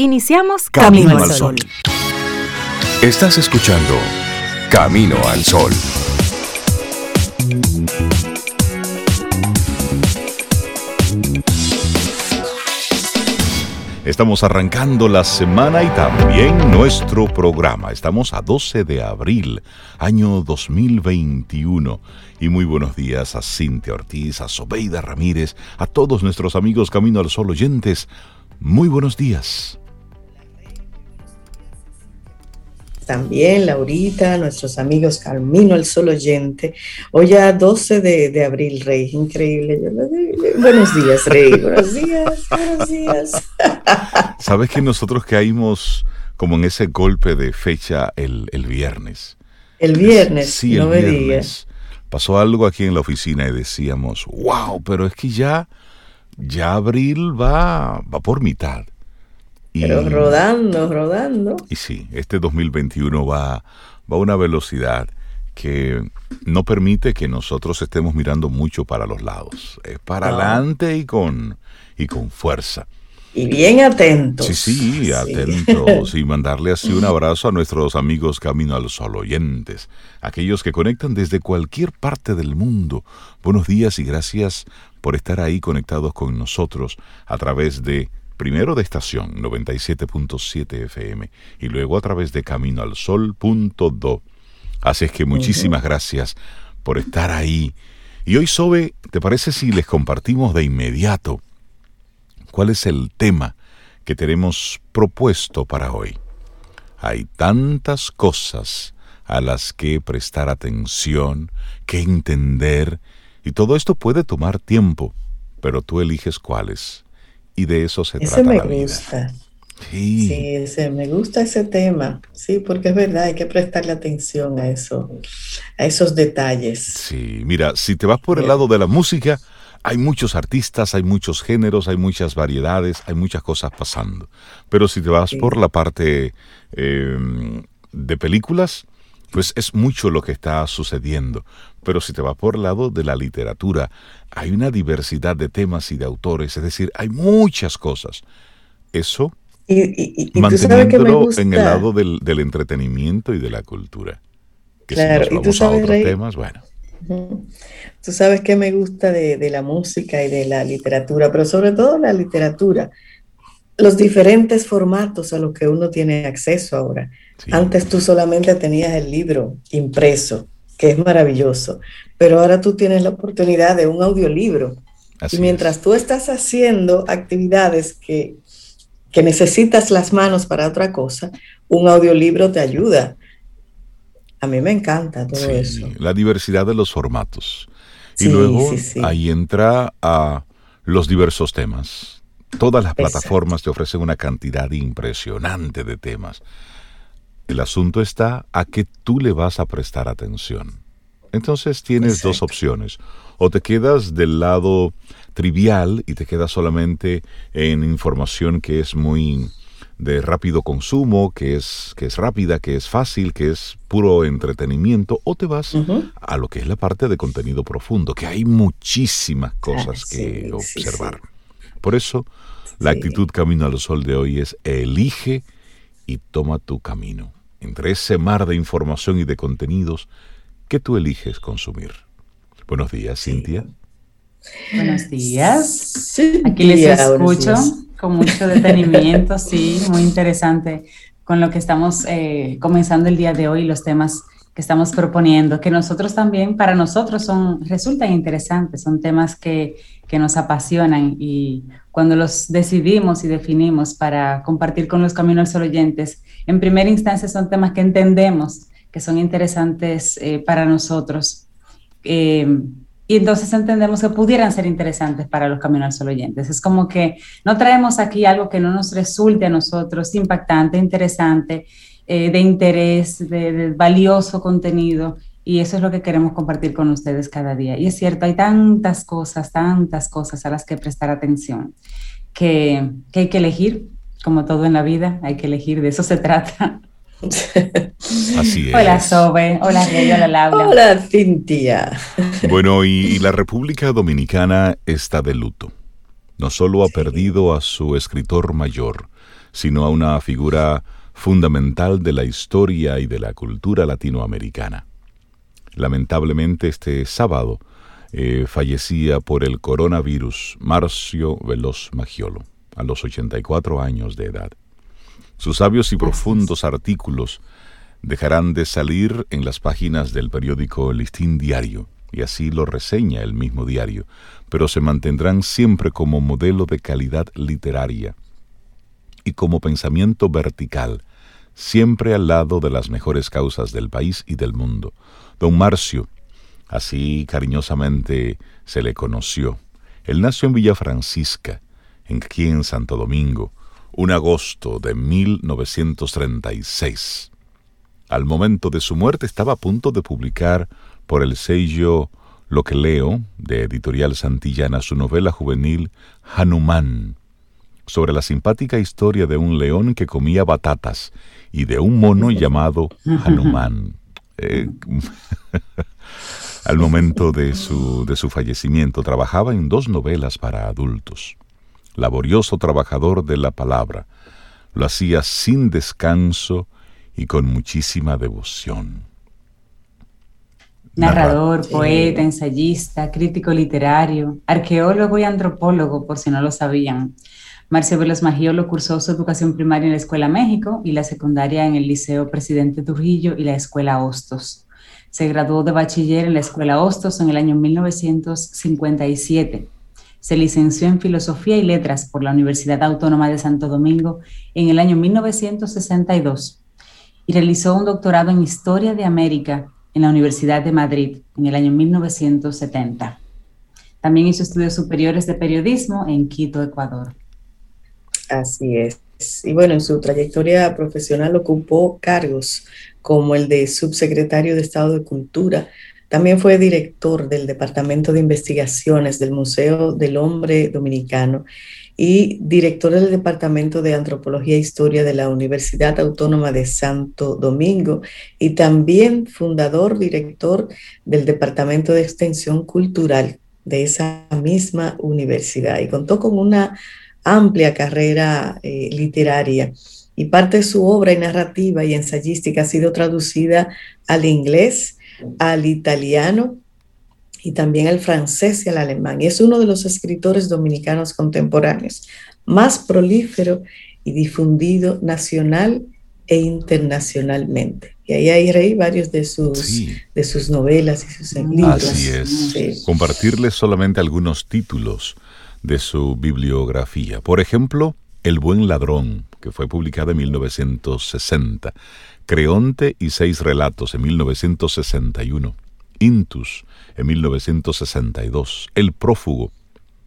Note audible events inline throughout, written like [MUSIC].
Iniciamos Camino, al Sol. Estás escuchando Camino al Sol. Estamos arrancando la semana y también nuestro programa. Estamos a 12 de abril, año 2021. Y muy buenos días a Cintia Ortiz, a Sobeida Ramírez, a todos nuestros amigos Camino al Sol oyentes. Muy buenos días. También, Laurita, nuestros amigos Camino al Sol Oyente. Hoy ya 12 de, abril, Rey, increíble. buenos días, Rey, buenos días, buenos días. [LAUGHS] Sabes que nosotros caímos como en ese golpe de fecha el, viernes. El viernes, sí, el viernes. Pasó algo aquí en la oficina y decíamos, wow, pero es que ya, ya abril va, va por mitad. Pero rodando, rodando. Y sí, este 2021 va, va a una velocidad que no permite que nosotros estemos mirando mucho para los lados. Es para adelante y con, y con fuerza. Y bien atentos. Sí, sí, atentos. y mandarle así un [LAUGHS] abrazo a nuestros amigos Camino al Sol oyentes, aquellos que conectan desde cualquier parte del mundo. Buenos días y gracias por estar ahí conectados con nosotros a través de primero de estación 97.7 FM y luego a través de caminoalsol.do. Así es que muchísimas gracias por estar ahí. Y hoy, Sobe, ¿te parece si les compartimos de inmediato cuál es el tema que tenemos propuesto para hoy? Hay tantas cosas a las que prestar atención, que entender, y todo esto puede tomar tiempo, pero tú eliges cuáles y de eso se ese trata. me gusta. Sí. ese, me gusta ese tema, sí, porque es verdad, hay que prestarle atención a eso, a esos detalles. Sí, mira, si te vas por el lado de la música, hay muchos artistas, hay muchos géneros, hay muchas variedades, hay muchas cosas pasando. Pero si te vas por la parte em, de películas, pues es mucho lo que está sucediendo. Pero si te vas por el lado de la literatura, hay una diversidad de temas y de autores, es decir, hay muchas cosas. Eso y, manteniéndolo en el lado del, entretenimiento y de la cultura. Que claro, y tú sabes, temas, bueno. Tú sabes que me gusta de, la música y de la literatura, pero sobre todo la literatura, los diferentes formatos a los que uno tiene acceso ahora. Antes tú solamente tenías el libro impreso, que es maravilloso, pero ahora tú tienes la oportunidad de un audiolibro. y mientras tú estás haciendo actividades que, que necesitas las manos para otra cosa, un audiolibro te ayuda. A mí me encanta todo eso. La diversidad de los formatos. Y luego ahí entra a los diversos temas. Todas las plataformas te ofrecen una cantidad impresionante de temas. El asunto está a que tú le vas a prestar atención. Entonces tienes dos opciones. O te quedas del lado trivial y te quedas solamente en información que es muy de rápido consumo, que es, que es rápida, que es fácil, que es puro entretenimiento, o te vas a lo que es la parte de contenido profundo, que hay muchísimas cosas que observar. Por eso, la actitud Camino al Sol de hoy es elige y toma tu camino. Entre ese mar de información y de contenidos, ¿qué tú eliges consumir? Buenos días, Cintia. Buenos días. Aquí les escucho con mucho detenimiento, sí, muy interesante con lo que estamos eh, comenzando el día de hoy, los temas que estamos proponiendo, que nosotros también, para nosotros son, resultan interesantes, son temas que, que nos apasionan y cuando los decidimos y definimos para compartir con los Caminos Sol oyentes, en primera instancia son temas que entendemos que son interesantes eh, para nosotros. Eh, y entonces entendemos que pudieran ser interesantes para los Caminos Sol oyentes. Es como que no traemos aquí algo que no nos resulte a nosotros impactante, interesante, eh, de interés, de, valioso contenido. Y eso es lo que queremos compartir con ustedes cada día. Y es cierto, hay tantas cosas, tantas cosas a las que prestar atención, que, que hay que elegir, como todo en la vida, hay que elegir, de eso se trata. [LAUGHS] Así es. Hola Sobe, hola Rey, hola Laura. Hola Cintia. Bueno, y, la República Dominicana está de luto. No solo ha perdido a su escritor mayor, sino a una figura fundamental de la historia y de la cultura latinoamericana. Lamentablemente este sábado eh, fallecía por el coronavirus Marcio Veloz Magiolo, a los 84 años de edad. Sus sabios y profundos artículos dejarán de salir en las páginas del periódico Listín Diario, y así lo reseña el mismo diario, pero se mantendrán siempre como modelo de calidad literaria y como pensamiento vertical, siempre al lado de las mejores causas del país y del mundo. Don Marcio, así cariñosamente se le conoció. Él nació en Villa Francisca, aquí en Santo Domingo, un agosto de 1936. Al momento de su muerte estaba a punto de publicar por el sello Lo que leo, de Editorial Santillana, su novela juvenil Hanuman, sobre la simpática historia de un león que comía batatas y de un mono [LAUGHS] llamado Hanuman. Eh, [LAUGHS] al momento de su, de su fallecimiento trabajaba en dos novelas para adultos. Laborioso trabajador de la palabra, lo hacía sin descanso y con muchísima devoción. Narrador, poeta, ensayista, crítico literario, arqueólogo y antropólogo, por si no lo sabían. Marcio Veloz Magiolo cursó su educación primaria en la Escuela México y la secundaria en el Liceo Presidente Trujillo y la Escuela Hostos. Se graduó de bachiller en la Escuela Hostos en el año 1957. Se licenció en Filosofía y Letras por la Universidad Autónoma de Santo Domingo en el año 1962 y realizó un doctorado en Historia de América en la Universidad de Madrid en el año 1970. También hizo estudios superiores de periodismo en Quito, Ecuador. Así es. Y bueno, en su trayectoria profesional ocupó cargos como el de subsecretario de Estado de Cultura. También fue director del Departamento de Investigaciones del Museo del Hombre Dominicano y director del Departamento de Antropología e Historia de la Universidad Autónoma de Santo Domingo y también fundador, director del Departamento de Extensión Cultural de esa misma universidad. Y contó con una amplia carrera eh, literaria. Y parte de su obra y narrativa y ensayística ha sido traducida al inglés, al italiano, y también al francés y al alemán. Y es uno de los escritores dominicanos contemporáneos más prolífero y difundido nacional e internacionalmente. Y ahí hay rey varios de sus, de sus novelas y sus libros. Así es. Compartirles solamente algunos títulos de su bibliografía. Por ejemplo, El buen ladrón, que fue publicada en 1960. Creonte y seis relatos en 1961. Intus en 1962, El prófugo,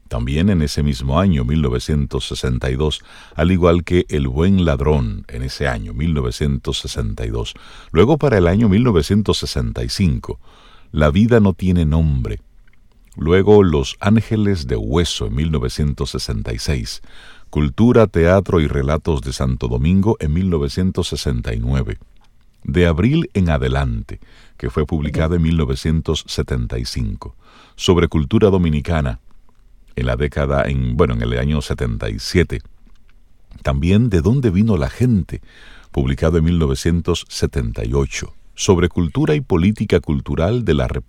también en ese mismo año 1962, al igual que El buen ladrón en ese año 1962. Luego para el año 1965, La vida no tiene nombre. Luego Los ángeles de hueso en 1966. Cultura, Teatro y Relatos de Santo Domingo en 1969 de abril en adelante, que fue publicada en 1975, sobre cultura dominicana, en la década, en, bueno, en el año 77. También De dónde vino la gente, publicado en 1978, sobre cultura y política cultural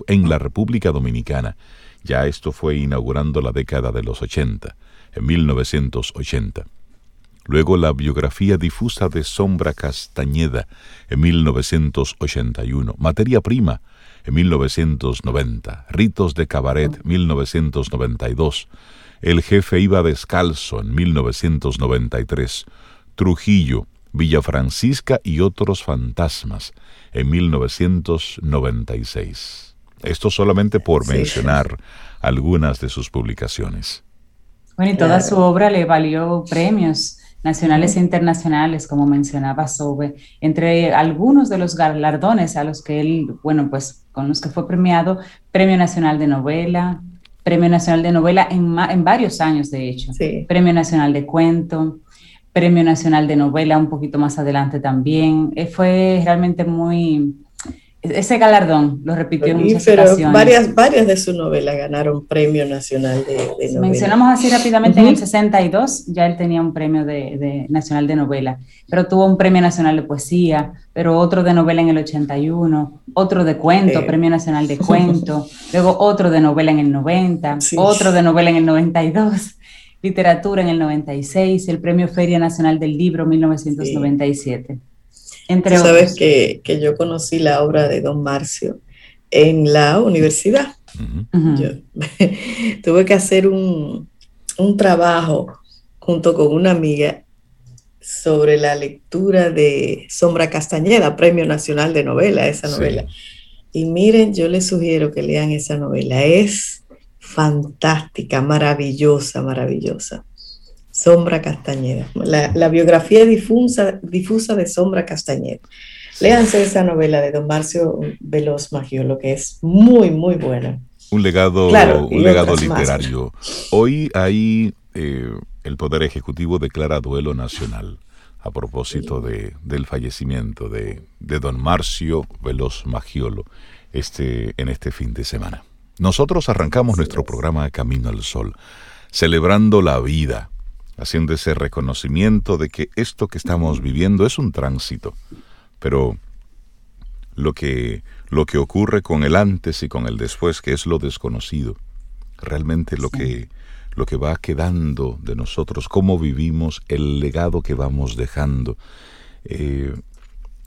en la República Dominicana. Ya esto fue inaugurando la década de los 80, en 1980 Luego la biografía difusa de Sombra Castañeda en 1981, Materia Prima en 1990, Ritos de Cabaret 1992, El jefe iba descalzo en 1993, Trujillo, Villa Francisca y otros fantasmas en 1996. Esto solamente por mencionar algunas de sus publicaciones. Bueno, y toda su obra le valió premios nacionales e internacionales, como mencionaba Sobe, entre algunos de los galardones a los que él, bueno, pues con los que fue premiado, Premio Nacional de Novela, Premio Nacional de Novela en, en varios años, de hecho, Premio Nacional de Cuento, Premio Nacional de Novela un poquito más adelante también. Eh, fue realmente muy ese galardón lo repitió en muchas pero Varias, varias de sus novelas ganaron Premio Nacional de, Novela. Mencionamos así rápidamente en el 62, ya él tenía un premio de, nacional de novela, pero tuvo un Premio Nacional de Poesía, pero otro de novela en el 81, otro de cuento, Premio Nacional de Cuento, luego otro de novela en el 90, otro de novela en el 92 literatura en el 96, el Premio Feria Nacional del Libro 1997. Entre Tú sabes que, que, yo conocí la obra de Don Marcio en la universidad. yo, [LAUGHS] tuve que hacer un, un, trabajo junto con una amiga sobre la lectura de Sombra Castañeda, Premio Nacional de Novela, esa novela. Y miren, yo les sugiero que lean esa novela. Es fantástica, maravillosa, maravillosa. Sombra Castañeda, la, biografía difusa, difusa de Sombra Castañeda. Léanse esa novela de don Marcio Veloz Magiolo, que es muy, muy buena. Un legado, un legado literario. Hoy hay eh, el Poder Ejecutivo declara duelo nacional a propósito de, del fallecimiento de, de don Marcio Veloz Magiolo este, en este fin de semana. Nosotros arrancamos nuestro programa Camino al Sol, celebrando la vida, haciendo ese reconocimiento de que esto que estamos viviendo es un tránsito, pero lo que, lo que ocurre con el antes y con el después, que es lo desconocido, realmente lo que, lo que va quedando de nosotros, cómo vivimos, el legado que vamos dejando, eh,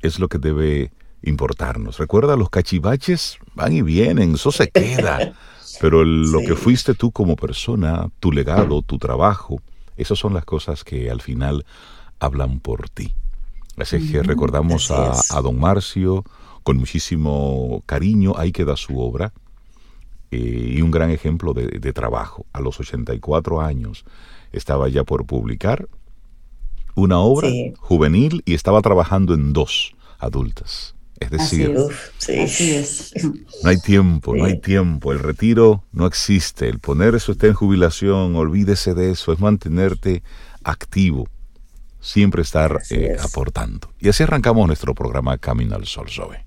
es lo que debe importarnos. Recuerda, los cachivaches van y vienen, eso se queda. [LAUGHS] Pero lo que fuiste tú como persona, tu legado, tu trabajo, esas son las cosas que al final hablan por ti. Así que recordamos a, don Marcio con muchísimo cariño, ahí queda su obra eh, y un gran ejemplo de, de, trabajo. A los 84 años estaba ya por publicar una obra juvenil y estaba trabajando en dos adultas. Es decir, [LAUGHS] no hay tiempo, no hay tiempo. El retiro no existe. El poner eso está en jubilación, olvídese de eso. Es mantenerte activo, siempre estar eh, aportando. Y así arrancamos nuestro programa Camino al Sol, Zoe.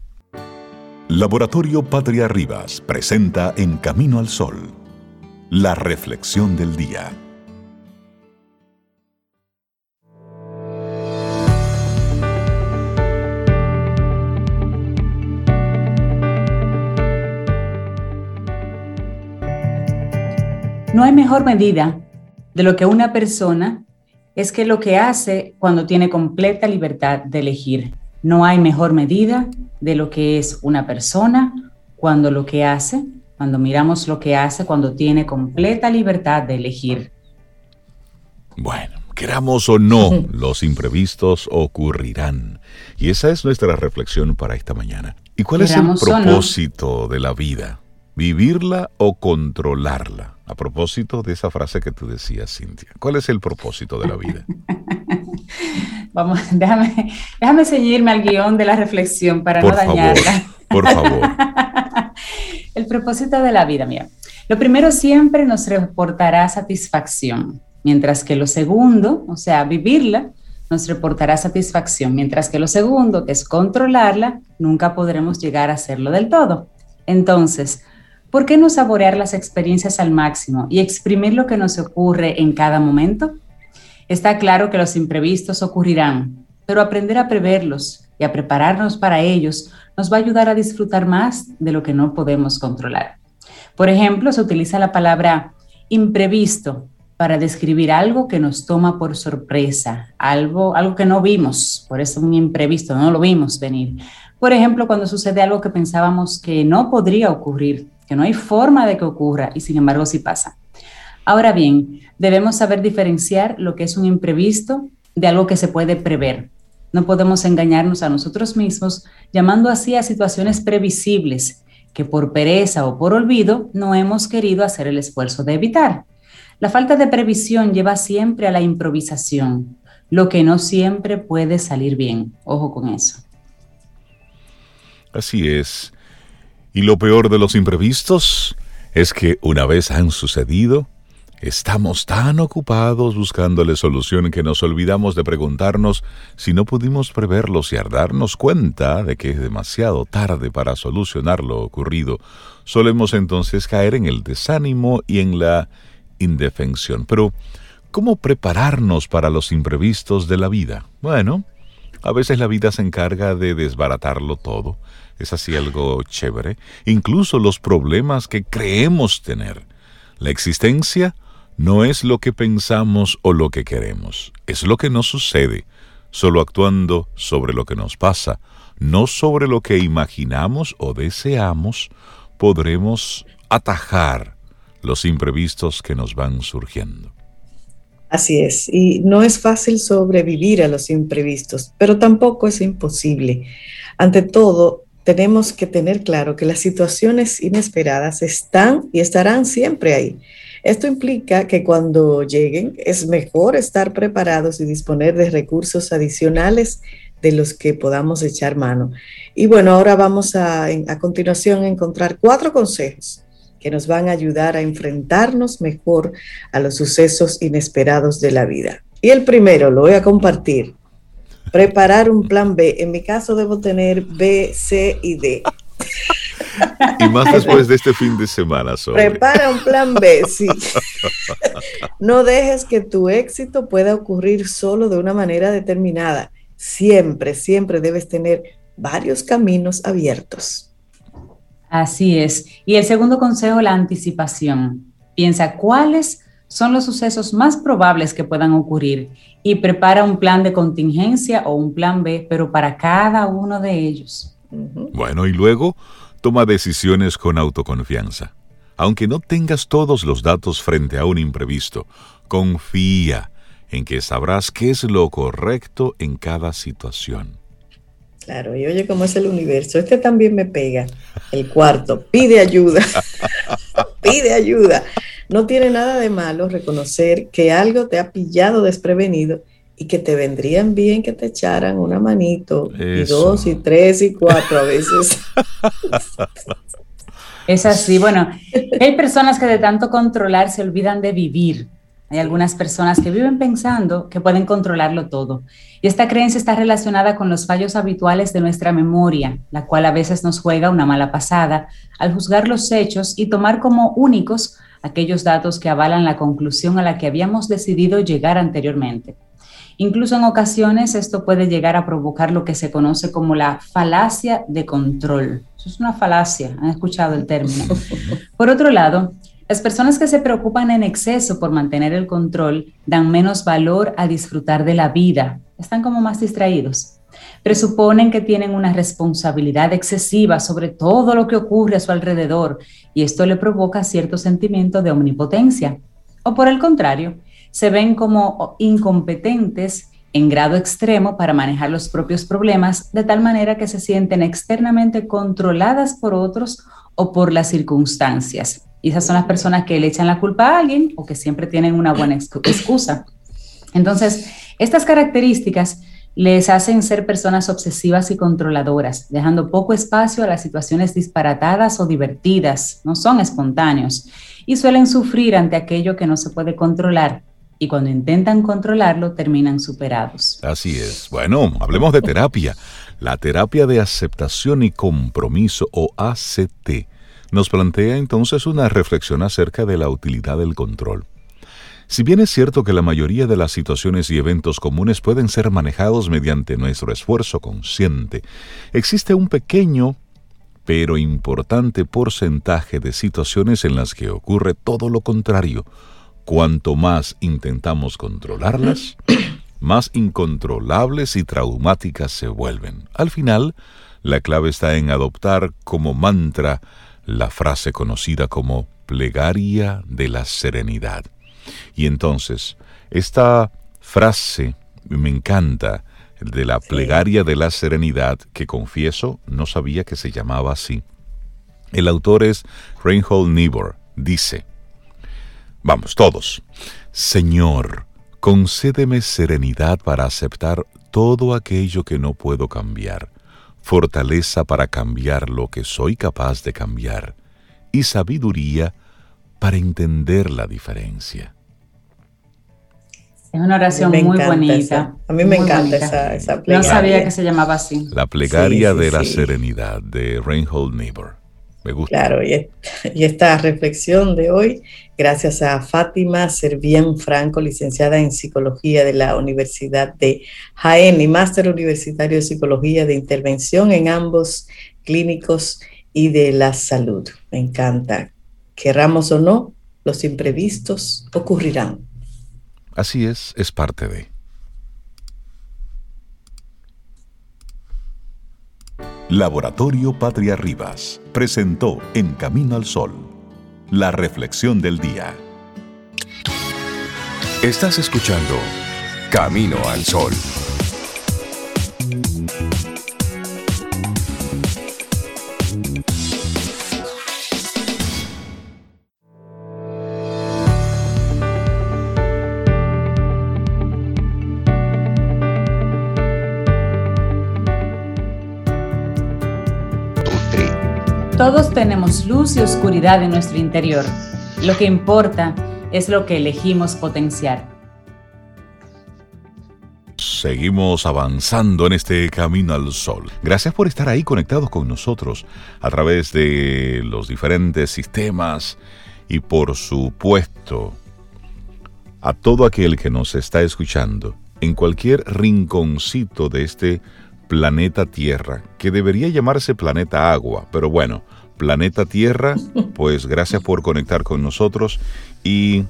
Laboratorio Patria Rivas presenta En Camino al Sol, la reflexión del día. No hay mejor medida de lo que una persona es que lo que hace cuando tiene completa libertad de elegir. No hay mejor medida de lo que es una persona cuando lo que hace, cuando miramos lo que hace, cuando tiene completa libertad de elegir. Bueno, queramos o no, [LAUGHS] los imprevistos ocurrirán. Y esa es nuestra reflexión para esta mañana. ¿Y cuál es el propósito de la vida? ¿Vivirla o controlarla? A propósito de esa frase que tú decías, Cintia, ¿cuál es el propósito de la vida? [LAUGHS] Vamos, déjame, déjame ceñirme al guion de la reflexión para no dañarla. Por favor. [LAUGHS] el propósito de la vida, mira. Lo primero siempre nos reportará satisfacción, mientras que lo segundo, o sea, vivirla, nos reportará satisfacción, mientras que lo segundo, que es controlarla, nunca podremos llegar a hacerlo del todo. Entonces, ¿Por qué no saborear las experiencias al máximo y exprimir lo que nos ocurre en cada momento? Está claro que los imprevistos ocurrirán, pero aprender a preverlos y a prepararnos para ellos nos va a ayudar a disfrutar más de lo que no podemos controlar. Por ejemplo, se utiliza la palabra imprevisto para describir algo que nos toma por sorpresa, algo, algo que no vimos, por eso un imprevisto, no lo vimos venir. Por ejemplo, cuando sucede algo que pensábamos que no podría ocurrir, que no hay forma de que ocurra y sin embargo sí pasa. Ahora bien, debemos saber diferenciar lo que es un imprevisto de algo que se puede prever. No podemos engañarnos a nosotros mismos llamando así a situaciones previsibles que por pereza o por olvido no hemos querido hacer el esfuerzo de evitar. La falta de previsión lleva siempre a la improvisación, lo que no siempre puede salir bien. Ojo con eso. Así es. Y lo peor de los imprevistos es que una vez han sucedido, Estamos tan ocupados buscándole solución que nos olvidamos de preguntarnos si no pudimos preverlo y al darnos cuenta de que es demasiado tarde para solucionar lo ocurrido, solemos entonces caer en el desánimo y en la indefensión. Pero, ¿cómo prepararnos para los imprevistos de la vida? Bueno, a veces la vida se encarga de desbaratarlo todo. Es así algo chévere. Incluso los problemas que creemos tener. La existencia no es lo que pensamos o lo que queremos, es lo que nos sucede, solo actuando sobre lo que nos pasa, no sobre lo que imaginamos o deseamos, podremos atajar los imprevistos que nos van surgiendo. Así es, y no es fácil sobrevivir a los imprevistos, pero tampoco es imposible. Ante todo, tenemos que tener claro que las situaciones inesperadas están y estarán siempre ahí esto implica que cuando lleguen es mejor estar preparados y disponer de recursos adicionales de los que podamos echar mano. Y bueno, ahora vamos a, a continuación a encontrar cuatro consejos que nos van a ayudar a enfrentarnos mejor a los sucesos inesperados de la vida. Y el primero lo voy a compartir. Preparar un plan B. En mi caso debo tener B, C y D. Y más después de este fin de semana. Prepara un plan B, sí. No dejes que tu éxito pueda ocurrir solo de una manera determinada. Siempre, siempre debes tener varios caminos abiertos. Así es. Y el segundo consejo, la anticipación. Piensa cuáles son los sucesos más probables que puedan ocurrir y prepara un plan de contingencia o un plan B, pero para cada uno de ellos. Bueno, y luego Toma decisiones con autoconfianza. Aunque no tengas todos los datos frente a un imprevisto, confía en que sabrás qué es lo correcto en cada situación. Claro, y oye cómo es el universo. Este también me pega. El cuarto, pide ayuda. [LAUGHS] pide ayuda. No tiene nada de malo reconocer que algo te ha pillado desprevenido y que te vendrían bien que te echaran una manito, y dos, y tres, y cuatro a veces. [LAUGHS] Es así, bueno, hay personas que de tanto controlar se olvidan de vivir. Hay algunas personas que viven pensando que pueden controlarlo todo. Y esta creencia está relacionada con los fallos habituales de nuestra memoria, la cual a veces nos juega una mala pasada al juzgar los hechos y tomar como únicos aquellos datos que avalan la conclusión a la que habíamos decidido llegar anteriormente. Incluso en ocasiones esto puede llegar a provocar lo que se conoce como la falacia de control. Eso es una falacia, han escuchado el término. [LAUGHS] Por otro lado, las personas que se preocupan en exceso por mantener el control dan menos valor a disfrutar de la vida, están como más distraídos. Presuponen que tienen una responsabilidad excesiva sobre todo lo que ocurre a su alrededor y esto le provoca cierto sentimiento de omnipotencia. O por el contrario, se ven como incompetentes en grado extremo para manejar los propios problemas, de tal manera que se sienten externamente controladas por otros o por las circunstancias. Y esas son las personas que le echan la culpa a alguien o que siempre tienen una buena excusa. Entonces, estas características les hacen ser personas obsesivas y controladoras, dejando poco espacio a las situaciones disparatadas o divertidas, no son espontáneos, y suelen sufrir ante aquello que no se puede controlar, y cuando intentan controlarlo terminan superados. Así es. Bueno, hablemos de terapia. La terapia de aceptación y compromiso o ACT nos plantea entonces una reflexión acerca de la utilidad del control. Si bien es cierto que la mayoría de las situaciones y eventos comunes pueden ser manejados mediante nuestro esfuerzo consciente, existe un pequeño pero importante porcentaje de situaciones en las que ocurre todo lo contrario, Cuanto más intentamos controlarlas, [CLEARS THROAT] más incontrolables y traumáticas se vuelven. Al final, la clave está en adoptar como mantra la frase conocida como plegaria de la serenidad. Y entonces, esta frase me encanta, de la plegaria de la serenidad, que confieso no sabía que se llamaba así. El autor es Reinhold Niebuhr. Dice, Vamos, todos. Señor, concédeme serenidad para aceptar todo aquello que no puedo cambiar, fortaleza para cambiar lo que soy capaz de cambiar, y sabiduría para entender la diferencia. Es una oración muy bonita. a mí me encanta esa, plegaria. No sabía que se llamaba así. La plegaria de la serenidad de Reinhold Niebuhr. Me gusta. Claro, y, esta reflexión de hoy, gracias a Fátima Servián Franco, licenciada en Psicología de la Universidad de Jaén y máster universitario de Psicología de Intervención en ambos clínicos y de la salud. Me encanta. Querramos o no, los imprevistos ocurrirán. Así es, es parte de. Laboratorio Patria Rivas presentó En Camino al Sol, la reflexión del día. Estás escuchando Camino al Sol. Todos tenemos luz y oscuridad en nuestro interior. Lo que importa es lo que elegimos potenciar. Seguimos avanzando en este camino al sol. Gracias por estar ahí conectados con nosotros a través de los diferentes sistemas y por supuesto a todo aquel que nos está escuchando en cualquier rinconcito de este planeta Tierra, que debería llamarse planeta Agua, pero bueno, planeta Tierra, pues gracias por conectar con nosotros y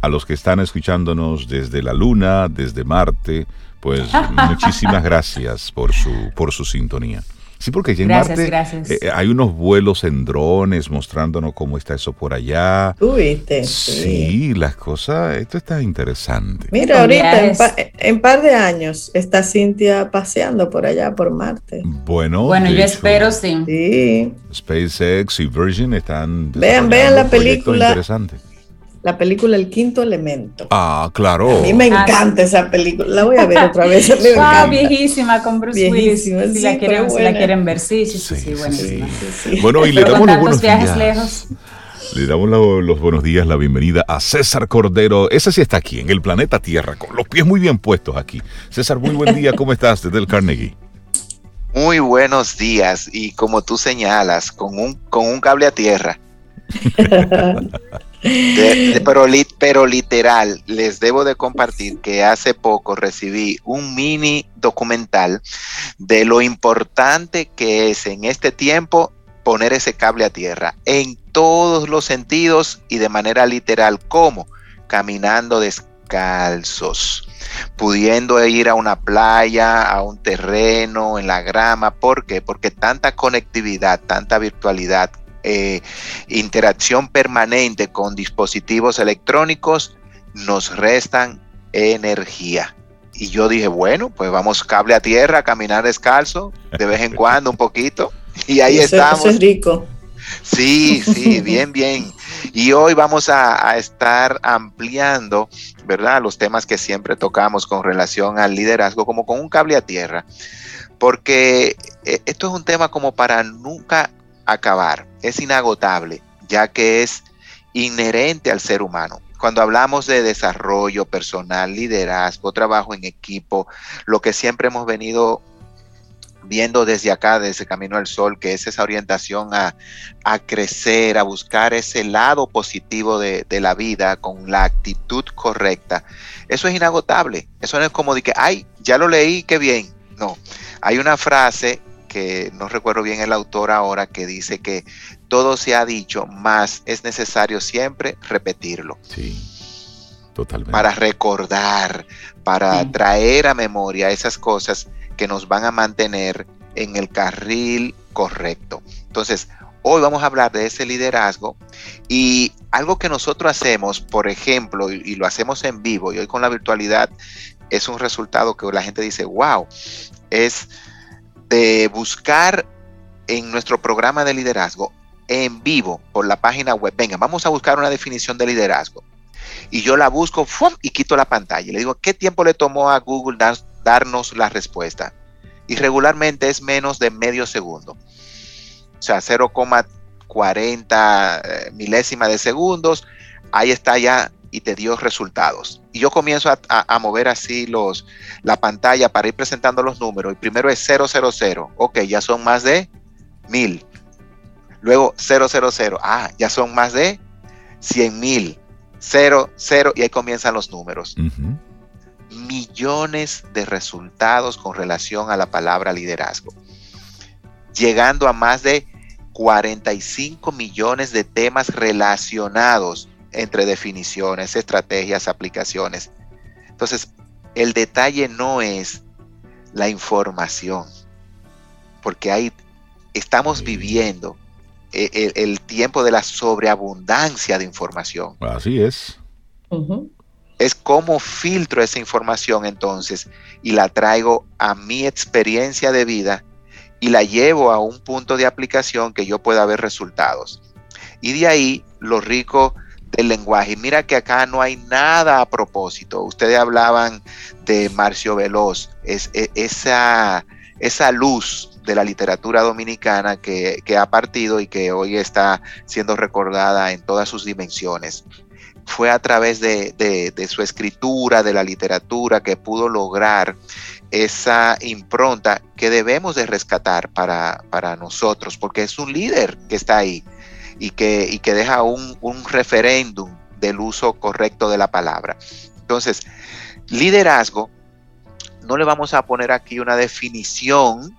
a los que están escuchándonos desde la Luna, desde Marte, pues [LAUGHS] muchísimas gracias por su, por su sintonía. Sí, porque ya en Marte eh, hay unos vuelos en drones mostrándonos cómo está eso por allá. ¿Tú viste? Sí, las cosas, esto está interesante. Mira, ahorita en, par de años está Cintia paseando por allá por Marte. Bueno, bueno yo espero sí. sí. SpaceX y Virgin están. Vean, vean la película. Interesante la película El Quinto Elemento. Ah, claro. A mí me ah, encanta esa película. La voy a ver otra vez. [LAUGHS] ah, viejísima con Bruce Willis. Si, la quieren, si, la quieren, ver, sí, sí, sí, sí, buenísima. Bueno, y le damos los buenos días. Lejos. Le damos los buenos días, la bienvenida a César Cordero. Ese sí está aquí, en el planeta Tierra, con los pies muy bien puestos aquí. César, muy buen día. ¿Cómo estás desde el Carnegie? Muy buenos días. Y como tú señalas, con un, con un cable a tierra. [LAUGHS] pero, literal, les debo de compartir que hace poco recibí un mini documental de lo importante que es en este tiempo poner ese cable a tierra en todos los sentidos y de manera literal, como caminando descalzos, pudiendo ir a una playa, a un terreno, en la grama. ¿Por qué? Porque tanta conectividad, tanta virtualidad, eh, interacción permanente con dispositivos electrónicos nos restan energía. Y yo dije, bueno, pues vamos cable a tierra, caminar descalzo, de vez en [LAUGHS] cuando un poquito. Y ahí estamos. es rico. Sí, sí, [LAUGHS] bien, bien. Y hoy vamos a, a, estar ampliando, ¿verdad? Los temas que siempre tocamos con relación al liderazgo, como con un cable a tierra. Porque eh, esto es un tema como para nunca acabar, es inagotable, ya que es inherente al ser humano. Cuando hablamos de desarrollo personal, liderazgo, trabajo en equipo, lo que siempre hemos venido viendo desde acá, desde Camino al Sol, que es esa orientación a, crecer, a buscar ese lado positivo de, de, la vida con la actitud correcta. Eso es inagotable. Eso no es como de que, ay, ya lo leí, qué bien. No, hay una frase que no recuerdo bien el autor ahora, que dice que todo se ha dicho, más es necesario siempre repetirlo. Sí, totalmente. Para recordar, para traer a memoria esas cosas que nos van a mantener en el carril correcto. Entonces, hoy vamos a hablar de ese liderazgo y algo que nosotros hacemos, por ejemplo, y, lo hacemos en vivo y hoy con la virtualidad, es un resultado que la gente dice, wow, es de buscar en nuestro programa de liderazgo en vivo por la página web. Venga, vamos a buscar una definición de liderazgo. Y yo la busco y quito la pantalla. Le digo, ¿qué tiempo le tomó a Google darnos la respuesta? Y regularmente es menos de medio segundo. O sea, 0,4 40 eh, milésimas de segundos, ahí está ya y te dio resultados. Y yo comienzo a, mover así los, la pantalla para ir presentando los números. El primero es 000, ok, ya son más de 1000. Luego 000, ah, ya son más de 100 mil. 0, 0, y ahí comienzan los números. Millones de resultados con relación a la palabra liderazgo. Llegando a más de 45 millones de temas relacionados entre definiciones, estrategias, aplicaciones. Entonces, el detalle no es la información, porque ahí estamos viviendo el, tiempo de la sobreabundancia de información. Así es. Es cómo filtro esa información entonces y la traigo a mi experiencia de vida y la llevo a un punto de aplicación que yo pueda ver resultados. Y de ahí lo rico del lenguaje. Mira que acá no hay nada a propósito. Ustedes hablaban de Marcio Veloz, es, e, esa, esa luz de la literatura dominicana que, ha partido y que hoy está siendo recordada en todas sus dimensiones. Fue a través de, su escritura, de la literatura, que pudo lograr esa impronta que debemos de rescatar para, para nosotros, porque es un líder que está ahí y que, y que deja un, un referéndum del uso correcto de la palabra. Entonces, liderazgo, no le vamos a poner aquí una definición,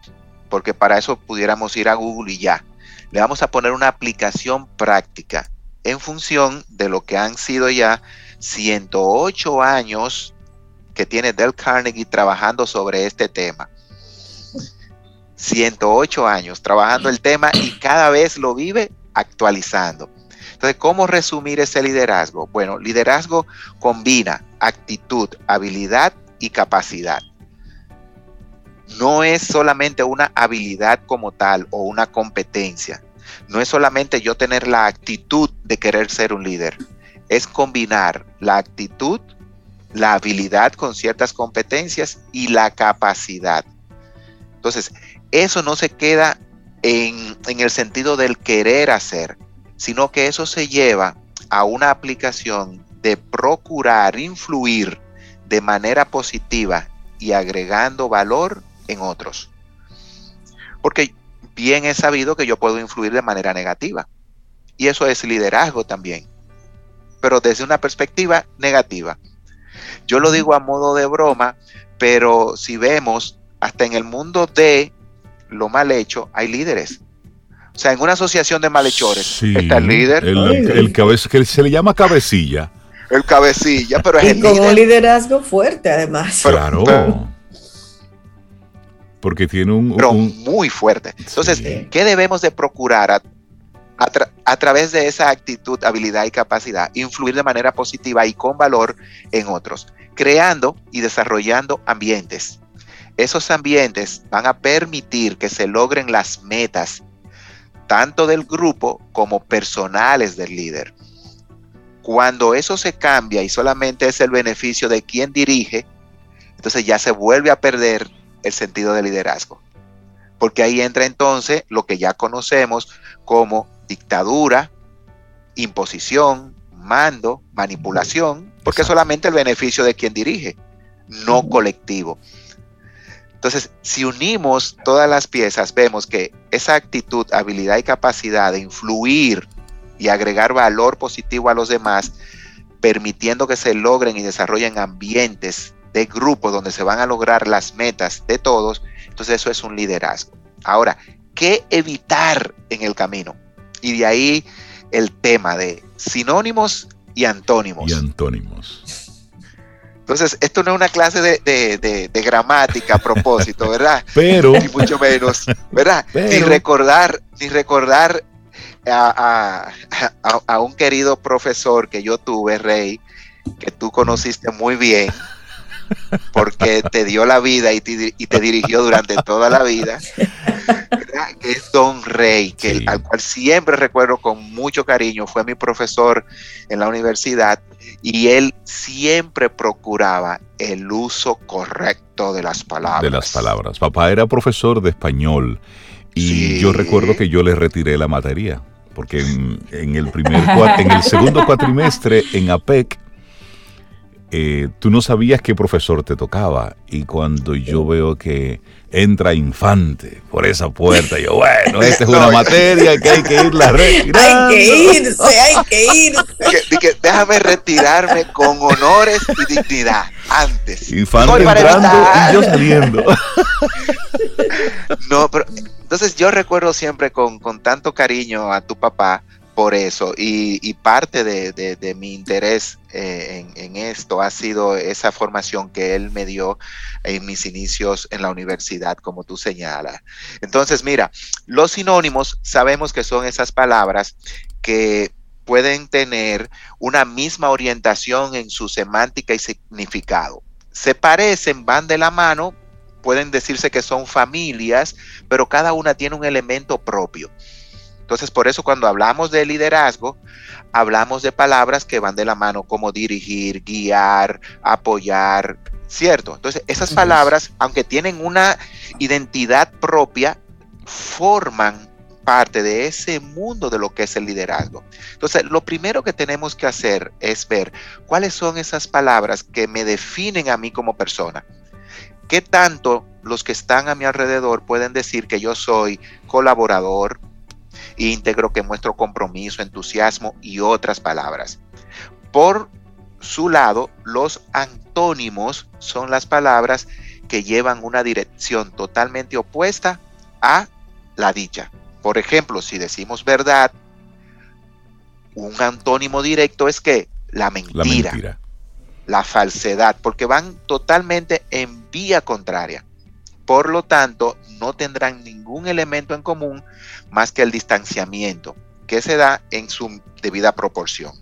porque para eso pudiéramos ir a Google y ya. Le vamos a poner una aplicación práctica en función de lo que han sido ya 108 años que tiene Del Carnegie trabajando sobre este tema. 108 años trabajando el tema y cada vez lo vive actualizando. Entonces, ¿cómo resumir ese liderazgo? Bueno, liderazgo combina actitud, habilidad y capacidad. No es solamente una habilidad como tal o una competencia. No es solamente yo tener la actitud de querer ser un líder. Es combinar la actitud, la habilidad con ciertas competencias y la capacidad. Entonces, eso no se queda en, el sentido del querer hacer, sino que eso se lleva a una aplicación de procurar influir de manera positiva y agregando valor en otros. Porque bien he sabido que yo puedo influir de manera negativa. Y eso es liderazgo también. Pero desde una perspectiva negativa. Yo lo digo a modo de broma, pero si vemos, hasta en el mundo de lo mal hecho, hay líderes. O sea, en una asociación de malhechores está el líder. El, que se le llama cabecilla. El cabecilla, pero es y con un liderazgo fuerte, además. claro. porque tiene un, Pero muy fuerte. Entonces, ¿qué debemos de procurar a, a, través de esa actitud, habilidad y capacidad? Influir de manera positiva y con valor en otros, creando y desarrollando ambientes esos ambientes van a permitir que se logren las metas, tanto del grupo como personales del líder. Cuando eso se cambia y solamente es el beneficio de quien dirige, entonces ya se vuelve a perder el sentido de liderazgo. Porque ahí entra entonces lo que ya conocemos como dictadura, imposición, mando, manipulación, porque solamente el beneficio de quien dirige, no colectivo. Entonces, si unimos todas las piezas, vemos que esa actitud, habilidad y capacidad de influir y agregar valor positivo a los demás, permitiendo que se logren y desarrollen ambientes de grupo donde se van a lograr las metas de todos, entonces eso es un liderazgo. Ahora, ¿qué evitar en el camino? Y de ahí el tema de sinónimos y antónimos. Y antónimos. Entonces, esto no es una clase de, gramática a propósito, ¿verdad? [LAUGHS] Pero. Ni mucho menos, ¿verdad? Ni recordar, ni recordar a, un querido profesor que yo tuve, Rey, que tú conociste muy bien, porque te dio la vida y te, dirigió durante toda la vida, que es Don Rey, que, al cual siempre recuerdo con mucho cariño, fue mi profesor en la universidad y él siempre procuraba el uso correcto de las palabras. De las palabras. Papá era profesor de español y yo recuerdo que yo le retiré la materia porque en, el primer en el segundo cuatrimestre en APEC eh, tú no sabías qué profesor te tocaba y cuando yo veo que entra Infante por esa puerta, yo bueno, [LAUGHS] esta es una materia que hay que irla retirando. [LAUGHS] Hay que irse, hay que [LAUGHS] irse. déjame retirarme con honores y dignidad antes. Infante entrando y yo saliendo. No, pero entonces yo recuerdo siempre con, tanto cariño a tu papá por eso y, parte de, mi interés eh, en, esto ha sido esa formación que él me dio en mis inicios en la universidad, como tú señalas. Entonces, mira, los sinónimos sabemos que son esas palabras que pueden tener una misma orientación en su semántica y significado. Se parecen, van de la mano, pueden decirse que son familias, pero cada una tiene un elemento propio. Entonces, por eso cuando hablamos de liderazgo, hablamos de palabras que van de la mano como dirigir, guiar, apoyar, ¿cierto? Entonces, esas palabras, aunque tienen una identidad propia, forman parte de ese mundo de lo que es el liderazgo. Entonces, lo primero que tenemos que hacer es ver cuáles son esas palabras que me definen a mí como persona. ¿Qué tanto los que están a mi alrededor pueden decir que yo soy colaborador, íntegro, que muestro compromiso, entusiasmo y otras palabras? Por su lado, los antónimos son las palabras que llevan una dirección totalmente opuesta a la dicha. Por ejemplo, si decimos verdad, un antónimo directo es que la mentira, la falsedad, porque van totalmente en vía contraria. Por lo tanto, no tendrán ningún elemento en común más que el distanciamiento, que se da en su debida proporción.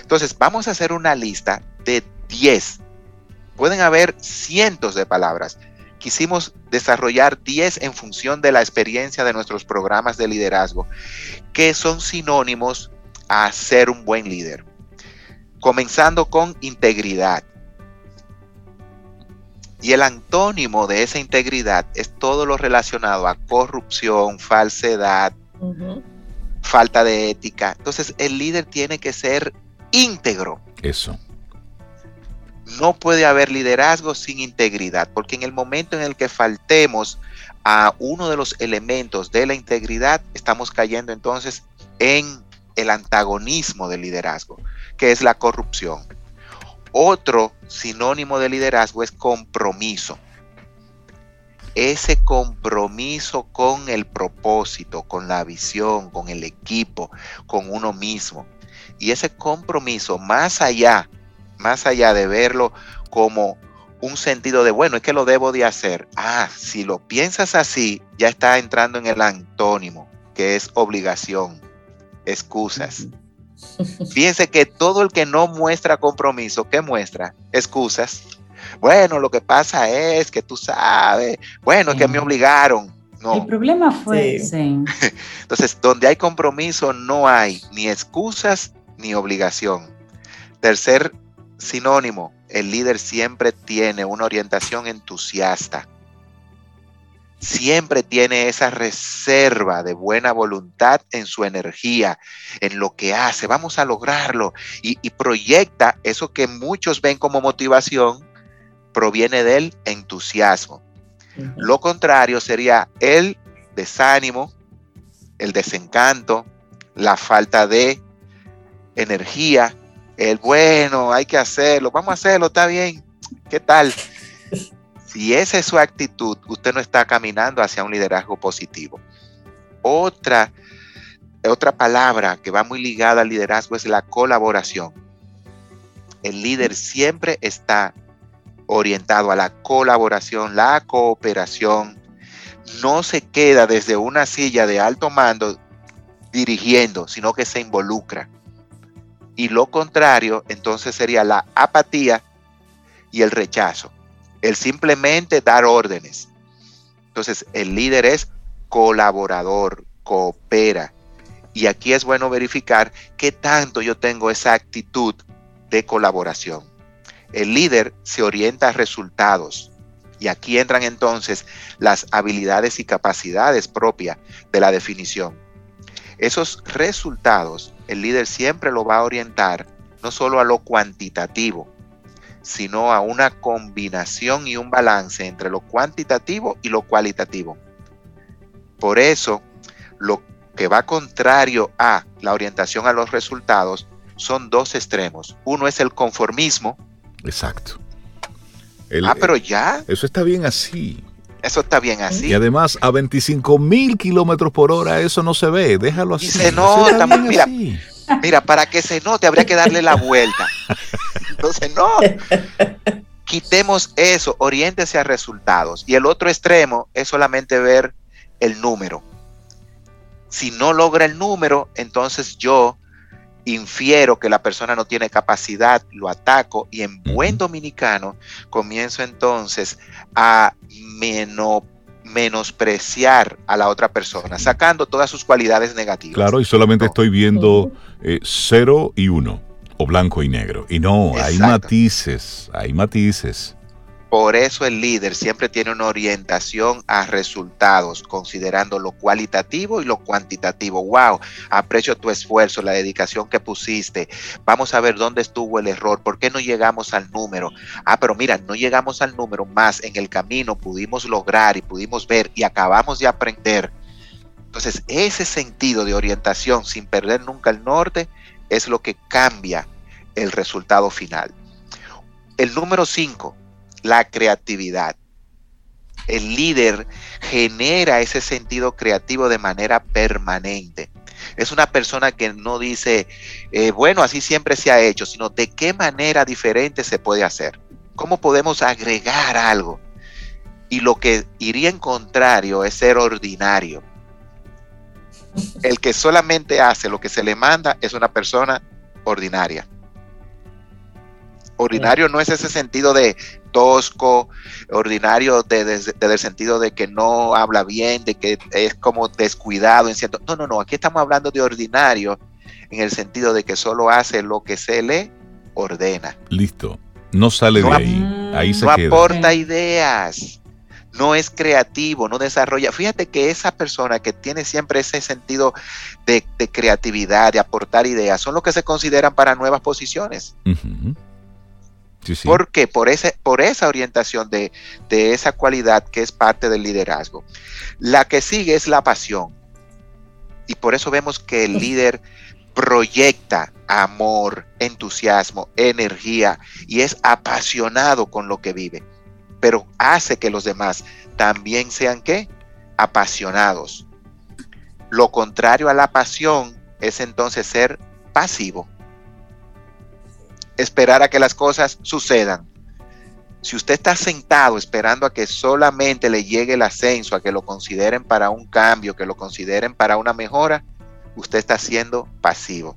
Entonces, vamos a hacer una lista de 10. Pueden haber cientos de palabras. Quisimos desarrollar 10 en función de la experiencia de nuestros programas de liderazgo, que son sinónimos a ser un buen líder. Comenzando con integridad. Y el antónimo de esa integridad es todo lo relacionado a corrupción, falsedad, falta de ética. Entonces el líder tiene que ser íntegro. Eso. No puede haber liderazgo sin integridad, porque en el momento en el que faltemos a uno de los elementos de la integridad, estamos cayendo entonces en el antagonismo del liderazgo, que es la corrupción. Otro sinónimo de liderazgo es compromiso. Ese compromiso con el propósito, con la visión, con el equipo, con uno mismo. Y ese compromiso, más allá, más allá de verlo como un sentido de, bueno, es que lo debo de hacer. Ah, si lo piensas así, ya está entrando en el antónimo, que es obligación, excusas. Fíjense que todo el que no muestra compromiso, ¿qué muestra? Excusas. Bueno, lo que pasa es que tú sabes, bueno, es que me obligaron. No. El problema fue, [LAUGHS] Entonces, donde hay compromiso no hay ni excusas ni obligación. Tercer sinónimo, el líder siempre tiene una orientación entusiasta. Siempre tiene esa reserva de buena voluntad en su energía, en lo que hace. Vamos a lograrlo. Y, proyecta eso que muchos ven como motivación, proviene del entusiasmo. Lo contrario sería el desánimo, el desencanto, la falta de energía, el bueno, hay que hacerlo, vamos a hacerlo, está bien, ¿qué tal? Si esa es su actitud, usted no está caminando hacia un liderazgo positivo. Otra, otra palabra que va muy ligada al liderazgo es la colaboración. El líder siempre está orientado a la colaboración, la cooperación. No se queda desde una silla de alto mando dirigiendo, sino que se involucra. Y lo contrario, entonces sería la apatía y el rechazo. El simplemente dar órdenes. Entonces, el líder es colaborador, coopera. Y aquí es bueno verificar qué tanto yo tengo esa actitud de colaboración. El líder se orienta a resultados. Y aquí entran entonces las habilidades y capacidades propias de la definición. Esos resultados, el líder siempre lo va a orientar no solo a lo cuantitativo, sino a una combinación y un balance entre lo cuantitativo y lo cualitativo. Por eso, lo que va contrario a la orientación a los resultados son dos extremos. Uno es el conformismo. Exacto. ah, pero ya. Eso está bien así. Eso está bien así. Y además, a 25 mil kilómetros por hora, eso no se ve. Déjalo así. Y se nota. Mira, mira, para que se note, habría que darle la vuelta. [LAUGHS] Entonces, no. [LAUGHS] Quitemos eso, oriéntese a resultados. Y el otro extremo es solamente ver el número. Si no logra el número, entonces yo infiero que la persona no tiene capacidad, lo ataco y en buen dominicano comienzo entonces a menospreciar a la otra persona, sacando todas sus cualidades negativas. Claro, y solamente estoy viendo eh, cero y uno, o blanco y negro. Y no, hay matices, hay matices. Por eso el líder siempre tiene una orientación a resultados, considerando lo cualitativo y lo cuantitativo. Wow, aprecio tu esfuerzo, la dedicación que pusiste. Vamos a ver dónde estuvo el error, por qué no llegamos al número. Ah, pero mira, no llegamos al número más. En el camino pudimos lograr y pudimos ver y acabamos de aprender. Entonces, ese sentido de orientación sin perder nunca el norte es lo que cambia el resultado final. El número 5 la creatividad. El líder genera ese sentido creativo de manera permanente. Es una persona que no dice, eh, bueno, así siempre se ha hecho, sino de qué manera diferente se puede hacer. ¿Cómo podemos agregar algo? Y lo que iría en contrario es ser ordinario. El que solamente hace lo que se le manda es una persona ordinaria. Ordinario no es ese sentido de tosco, ordinario desde el sentido de que no habla bien, de que es como descuidado en cierto. No, no, no, aquí estamos hablando de ordinario en el sentido de que solo hace lo que se le ordena. Listo, no sale de ahí, ahí se no aporta ideas, no es creativo, no desarrolla. Fíjate que esa persona que tiene siempre ese sentido de, creatividad, de aportar ideas, son los que se consideran para nuevas posiciones. ¿Por qué? Por, ese, por esa orientación de, de esa cualidad que es parte del liderazgo. La que sigue es la pasión. Y por eso vemos que el líder proyecta amor, entusiasmo, energía y es apasionado con lo que vive. Pero hace que los demás también sean qué? Apasionados. Lo contrario a la pasión es entonces ser pasivo esperar a que las cosas sucedan. Si usted está sentado esperando a que solamente le llegue el ascenso, a que lo consideren para un cambio, que lo consideren para una mejora, usted está siendo pasivo.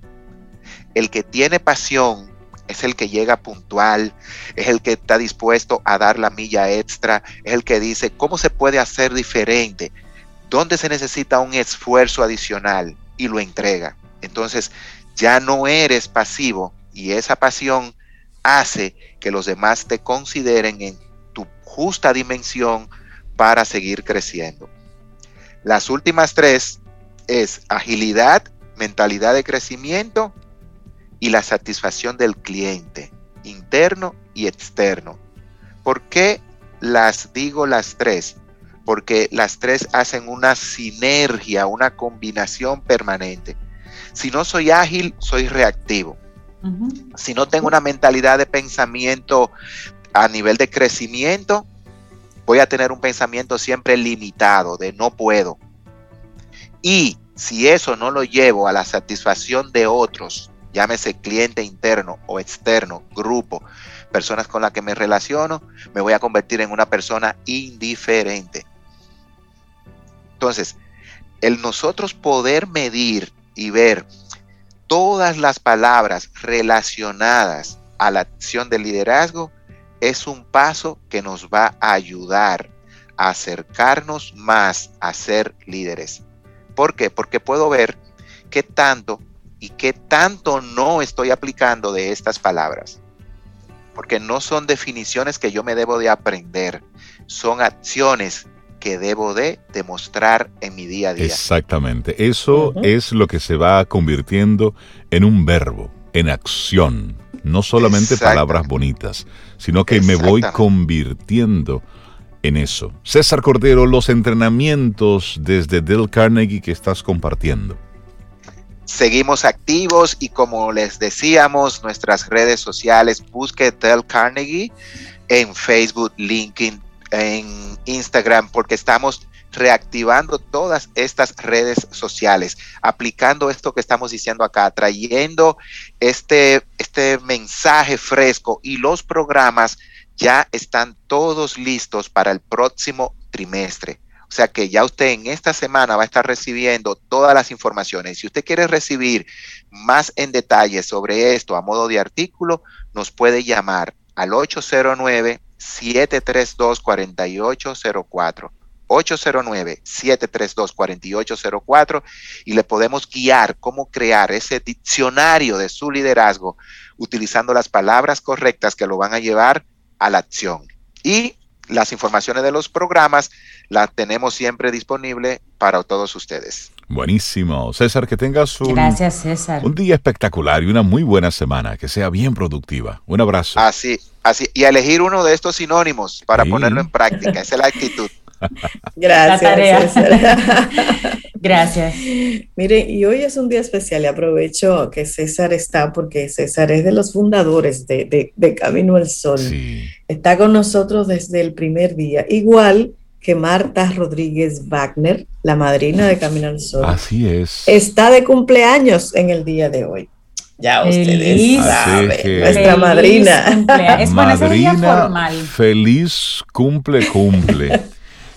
El que tiene pasión es el que llega puntual, es el que está dispuesto a dar la milla extra, es el que dice cómo se puede hacer diferente, dónde se necesita un esfuerzo adicional y lo entrega. Entonces ya no eres pasivo, y esa pasión hace que los demás te consideren en tu justa dimensión para seguir creciendo. Las últimas tres es agilidad, mentalidad de crecimiento y la satisfacción del cliente, interno y externo. ¿Por qué las digo las tres? Porque las tres hacen una sinergia, una combinación permanente. Si no soy ágil, soy reactivo. Si no tengo una mentalidad de pensamiento a nivel de crecimiento, voy a tener un pensamiento siempre limitado de no puedo. Y si eso no lo llevo a la satisfacción de otros, llámese cliente interno o externo, grupo, personas con las que me relaciono, me voy a convertir en una persona indiferente. Entonces, el nosotros poder medir y ver todas las palabras relacionadas a la acción de liderazgo es un paso que nos va a ayudar a acercarnos más a ser líderes. ¿Por qué? Porque puedo ver qué tanto y qué tanto no estoy aplicando de estas palabras. Porque no son definiciones que yo me debo de aprender, son acciones que debo de demostrar en mi día a día. Exactamente. Eso es lo que se va convirtiendo en un verbo, en acción. No solamente palabras bonitas, sino que me voy convirtiendo en eso. César Cordero, los entrenamientos desde Dale Carnegie que estás compartiendo. Seguimos activos y como les decíamos, nuestras redes sociales, busque Dale Carnegie en Facebook, LinkedIn, en Instagram, porque estamos reactivando todas estas redes sociales, aplicando esto que estamos diciendo acá, trayendo este, este mensaje fresco y los programas ya están todos listos para el próximo trimestre. O sea que ya usted en esta semana va a estar recibiendo todas las informaciones. Si usted quiere recibir más en detalle sobre esto a modo de artículo, nos puede llamar al 809-732-4804. 809-732-4804 y le podemos guiar cómo crear ese diccionario de su liderazgo utilizando las palabras correctas que lo van a llevar a la acción. Y las informaciones de los programas las tenemos siempre disponible para todos ustedes. Buenísimo. César, que tengas un, Gracias, César. un día espectacular y una muy buena semana, que sea bien productiva. Un abrazo. Así, así. Y elegir uno de estos sinónimos para ponerlo en práctica. Esa es la actitud. [LAUGHS] Gracias. César. [LAUGHS] Gracias. Mire, y hoy es un día especial y aprovecho que César está porque César es de los fundadores de, Camino al Sol. Está con nosotros desde el primer día, igual que Marta Rodríguez Wagner, la madrina de Camino al Sol. Así es. Está de cumpleaños en el día de hoy. Ya ustedes saben, nuestra madrina. Es madrina formal. Feliz cumple, cumple.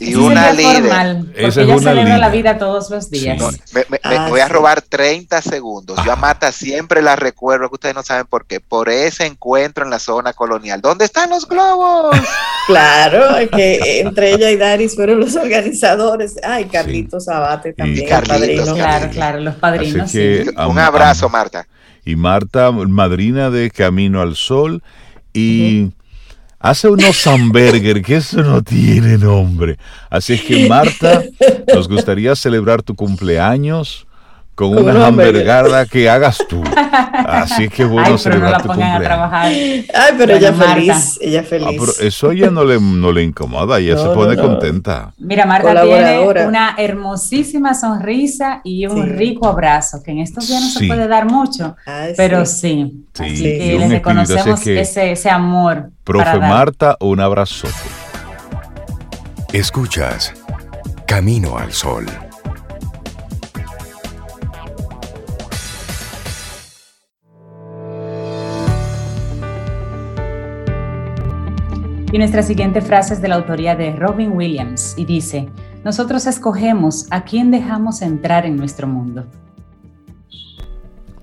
Y una líder. Esa ella celebra la vida todos los días. me, ah, voy a robar 30 segundos. Yo a Mata siempre la recuerdo, que ustedes no saben por qué, por ese encuentro en la zona colonial. ¿Dónde están los globos? [LAUGHS] claro, que entre ella y Daris fueron los organizadores. Ay, Carlitos Abate también. Carlitos, claro, claro, los padrinos. Un abrazo, Marta. Y Marta, madrina de Camino al Sol. Y hace unos hamburger que eso no tiene nombre. Así es que Marta, nos gustaría celebrar tu cumpleaños con una hamburguesa que hagas tú. Así que bueno celebrar tu cumpleaños. Ay, pero ella feliz, ella ah, feliz. eso ella no le, no le incomoda, ella se pone contenta. Mira, Marta tiene una hermosísima sonrisa y un rico abrazo, que en estos días no se puede dar mucho, pero sí. sí. Así que le reconocemos ese, ese amor. Profe Marta, un abrazo. Escuchas Camino al Sol. Y nuestra siguiente frase es de la autoría de Robin Williams y dice, nosotros escogemos a quién dejamos entrar en nuestro mundo.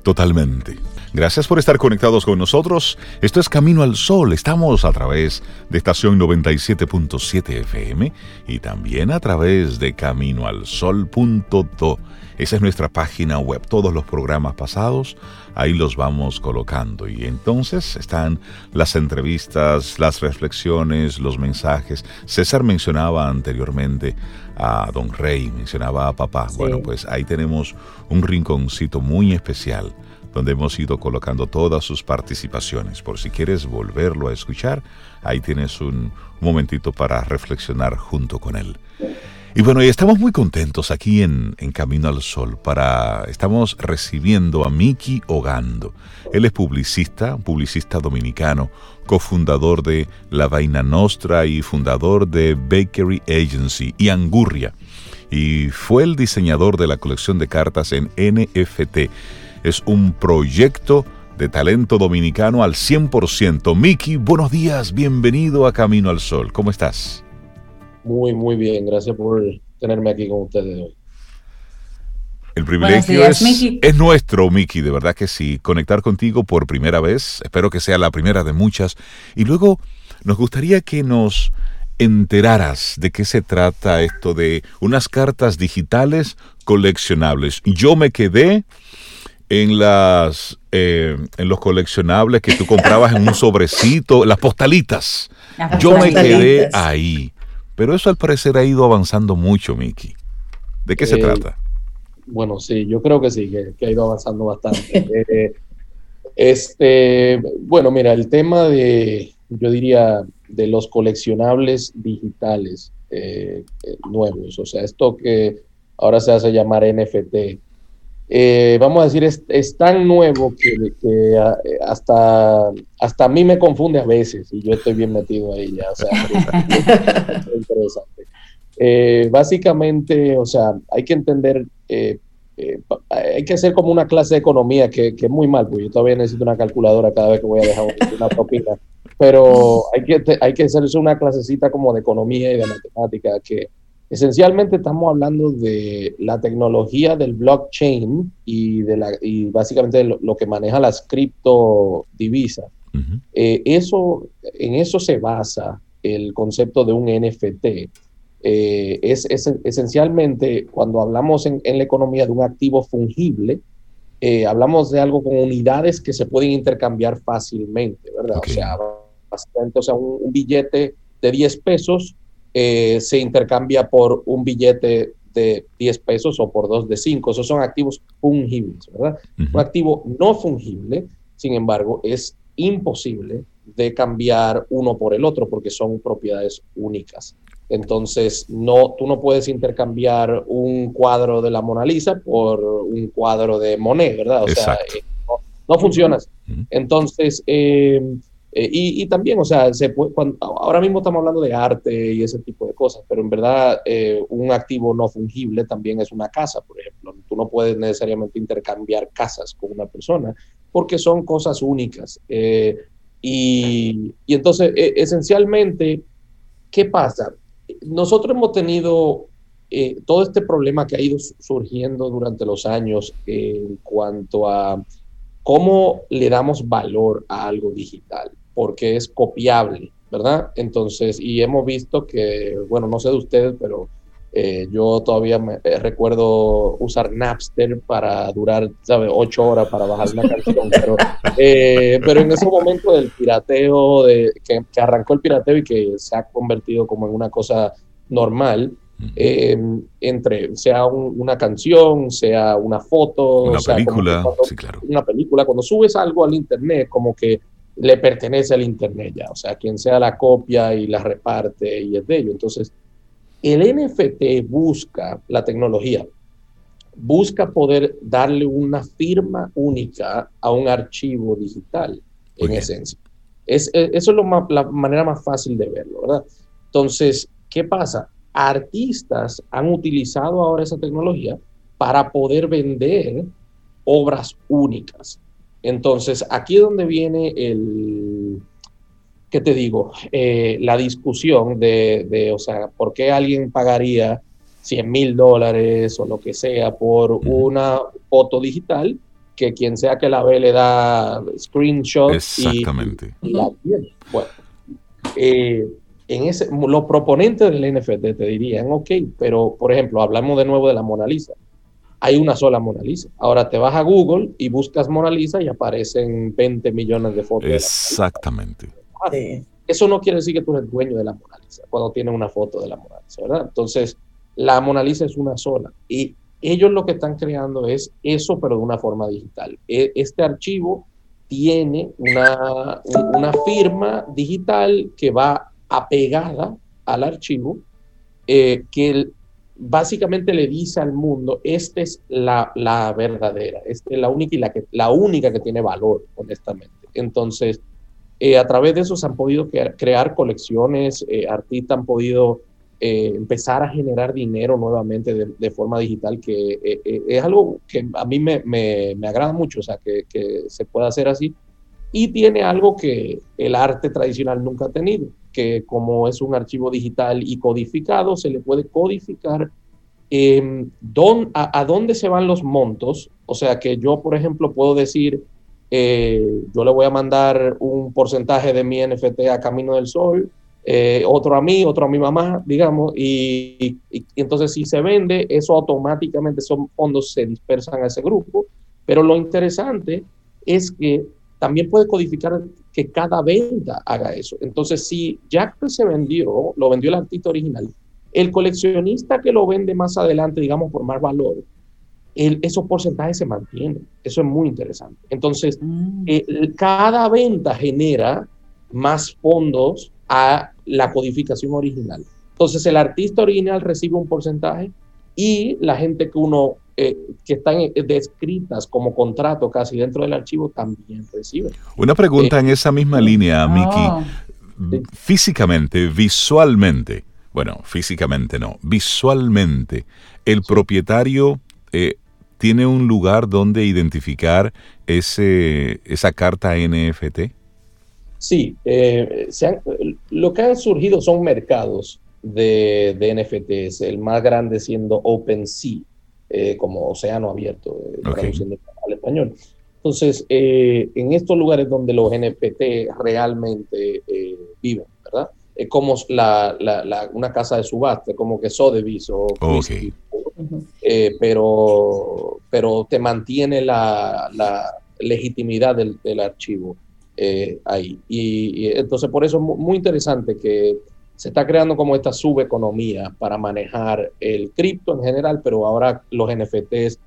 Totalmente. Gracias por estar conectados con nosotros. Esto es Camino al Sol. Estamos a través de estación 97.7 FM y también a través de caminoalsol.do. Esa es nuestra página web. Todos los programas pasados ahí los vamos colocando. Y entonces están las entrevistas, las reflexiones, los mensajes. César mencionaba anteriormente a Don Rey, mencionaba a papá. Bueno, pues ahí tenemos un rinconcito muy especial donde hemos ido colocando todas sus participaciones. Por si quieres volverlo a escuchar, ahí tienes un momentito para reflexionar junto con él. Y bueno, y estamos muy contentos aquí en, Camino al Sol para estamos recibiendo a Miki Ogando. Él es publicista, publicista dominicano, cofundador de La Vaina Nostra y fundador de Bakery Agency y Angurria. Y fue el diseñador de la colección de cartas en NFT. Es un proyecto de talento dominicano al 100%. Miki, buenos días, bienvenido a Camino al Sol. ¿Cómo estás? Muy, muy bien. Gracias por tenerme aquí con ustedes hoy. El privilegio es, es, nuestro, Miki, de verdad que sí. Conectar contigo por primera vez, espero que sea la primera de muchas. Y luego nos gustaría que nos enteraras de qué se trata esto de unas cartas digitales coleccionables. Yo me quedé en las eh, en los coleccionables que tú comprabas en un [LAUGHS] sobrecito, las postalitas. Yo me quedé ahí Pero eso al parecer ha ido avanzando mucho, Miki. ¿De qué se eh, trata? Bueno, sí, yo creo que sí, que, ha ido avanzando bastante. [LAUGHS] Eh, este, bueno, mira, el tema de, yo diría, de los coleccionables digitales eh, nuevos, o sea, esto que ahora se hace llamar NFT, eh, vamos a decir, es, tan nuevo que, hasta, hasta a mí me confunde a veces y yo estoy bien metido ahí ya. O sea, [LAUGHS] es interesante. Eh, básicamente, o sea, hay que entender, eh, hay que hacer como una clase de economía que, que, es muy mal, porque yo todavía necesito una calculadora cada vez que voy a dejar una propina, pero hay que, hay que hacerse una clasecita como de economía y de matemática que Esencialmente estamos hablando de la tecnología del blockchain y, de la, y básicamente lo, que maneja las criptodivisas. Eh, eso, en eso se basa el concepto de un NFT. Eh, es, esencialmente cuando hablamos en, la economía de un activo fungible, eh, hablamos de algo con unidades que se pueden intercambiar fácilmente, ¿verdad? O sea, básicamente, o sea, un, un billete de 10 pesos eh, se intercambia por un billete de 10 pesos o por dos de 5. Esos son activos fungibles, ¿verdad? Un activo no fungible, sin embargo, es imposible de cambiar uno por el otro porque son propiedades únicas. Entonces, no, tú no puedes intercambiar un cuadro de la Mona Lisa por un cuadro de Monet, ¿verdad? O sea, eh, no, funciona Entonces, eh, eh, y, también, o sea, se cuando, ahora mismo estamos hablando de arte y ese tipo de cosas, pero en verdad eh, un activo no fungible también es una casa, por ejemplo. Tú no puedes necesariamente intercambiar casas con una persona porque son cosas únicas. Eh, y, y, entonces, e, esencialmente, ¿qué pasa? Nosotros hemos tenido todo este problema que ha ido surgiendo durante los años en cuanto a cómo le damos valor a algo digital porque es copiable, ¿verdad? Entonces, y hemos visto que, bueno, no sé de ustedes, pero eh, yo todavía me, eh, recuerdo usar Napster para durar, ¿sabes? Ocho horas para bajar una canción, [LAUGHS] pero, eh, pero en ese momento del pirateo, de, que, arrancó el pirateo y que se ha convertido como en una cosa normal, entre sea una canción, sea una foto, una película, sí, claro. una película, cuando subes algo al internet, como que le pertenece al Internet ya, o sea, quien sea la copia y la reparte y es de ello. Entonces, el NFT busca la tecnología, busca poder darle una firma única a un archivo digital, en esencia. Es, eso es lo la manera más fácil de verlo, ¿verdad? Entonces, ¿qué pasa? Artistas han utilizado ahora esa tecnología para poder vender obras únicas. Entonces, aquí es donde viene el, ¿qué te digo? Eh, la discusión de, o sea, ¿por qué alguien pagaría 100 mil dólares o lo que sea por una foto digital que quien sea que la ve le da screenshot Exactamente. y, la tiene? Bueno, eh, en ese, los proponentes del NFT te dirían, ok, pero por ejemplo, hablamos de nuevo de la Mona Lisa hay una sola Mona Lisa. Ahora te vas a Google y buscas Mona Lisa y aparecen 20 millones de fotos. Exactamente. Eso no quiere decir que tú eres dueño de la Mona Lisa cuando tienes una foto de la Mona Lisa, ¿verdad? Entonces, la Mona Lisa es una sola. Y ellos lo que están creando es eso, pero de una forma digital. E, este archivo tiene una, una firma digital que va apegada al archivo, eh, que básicamente le dice al mundo, esta es la, la verdadera, esta es la única y la, que, la única que tiene valor, honestamente. Entonces, eh, a través de eso se han podido crear colecciones, eh, artistas han podido empezar a generar dinero nuevamente de, forma digital, que es algo que a mí me, me, me agrada mucho, o sea, que, que, se pueda hacer así. Y tiene algo que el arte tradicional nunca ha tenido, que como es un archivo digital y codificado, se le puede codificar eh, a, dónde se van los montos. O sea que yo, por ejemplo, puedo decir, eh, yo le voy a mandar un porcentaje de mi NFT a Camino del Sol, eh, otro a mí, otro a mi mamá, digamos, y, entonces si se vende, eso automáticamente esos fondos se dispersan a ese grupo. Pero lo interesante es que también puede codificar que cada venta haga eso. Entonces, si Jack se vendió, lo vendió el artista original, el coleccionista que lo vende más adelante, digamos, por más valor, el, esos porcentajes se mantienen. Eso es muy interesante. Entonces, mm. eh, cada venta genera más fondos a la codificación original. Entonces, el artista original recibe un porcentaje y la gente que uno eh, que están eh, descritas como contrato casi dentro del archivo también recibe. Una pregunta en esa misma línea, Miki. Físicamente, visualmente, bueno, físicamente no, visualmente, el propietario eh, tiene un lugar donde identificar ese, esa carta NFT. Sí, eh, lo que han surgido son mercados de, de NFTs, el más grande siendo OpenSea, eh, como océano abierto, traduciendo al español. Entonces, en estos lugares donde los NFT realmente viven, ¿verdad? es como la, la, una casa de subasta, como que Sotheby's o eh, pero, pero te mantiene la, legitimidad del, archivo eh, ahí. Y, entonces por eso es muy interesante que se está creando como esta subeconomía para manejar el cripto en general, pero ahora los NFTs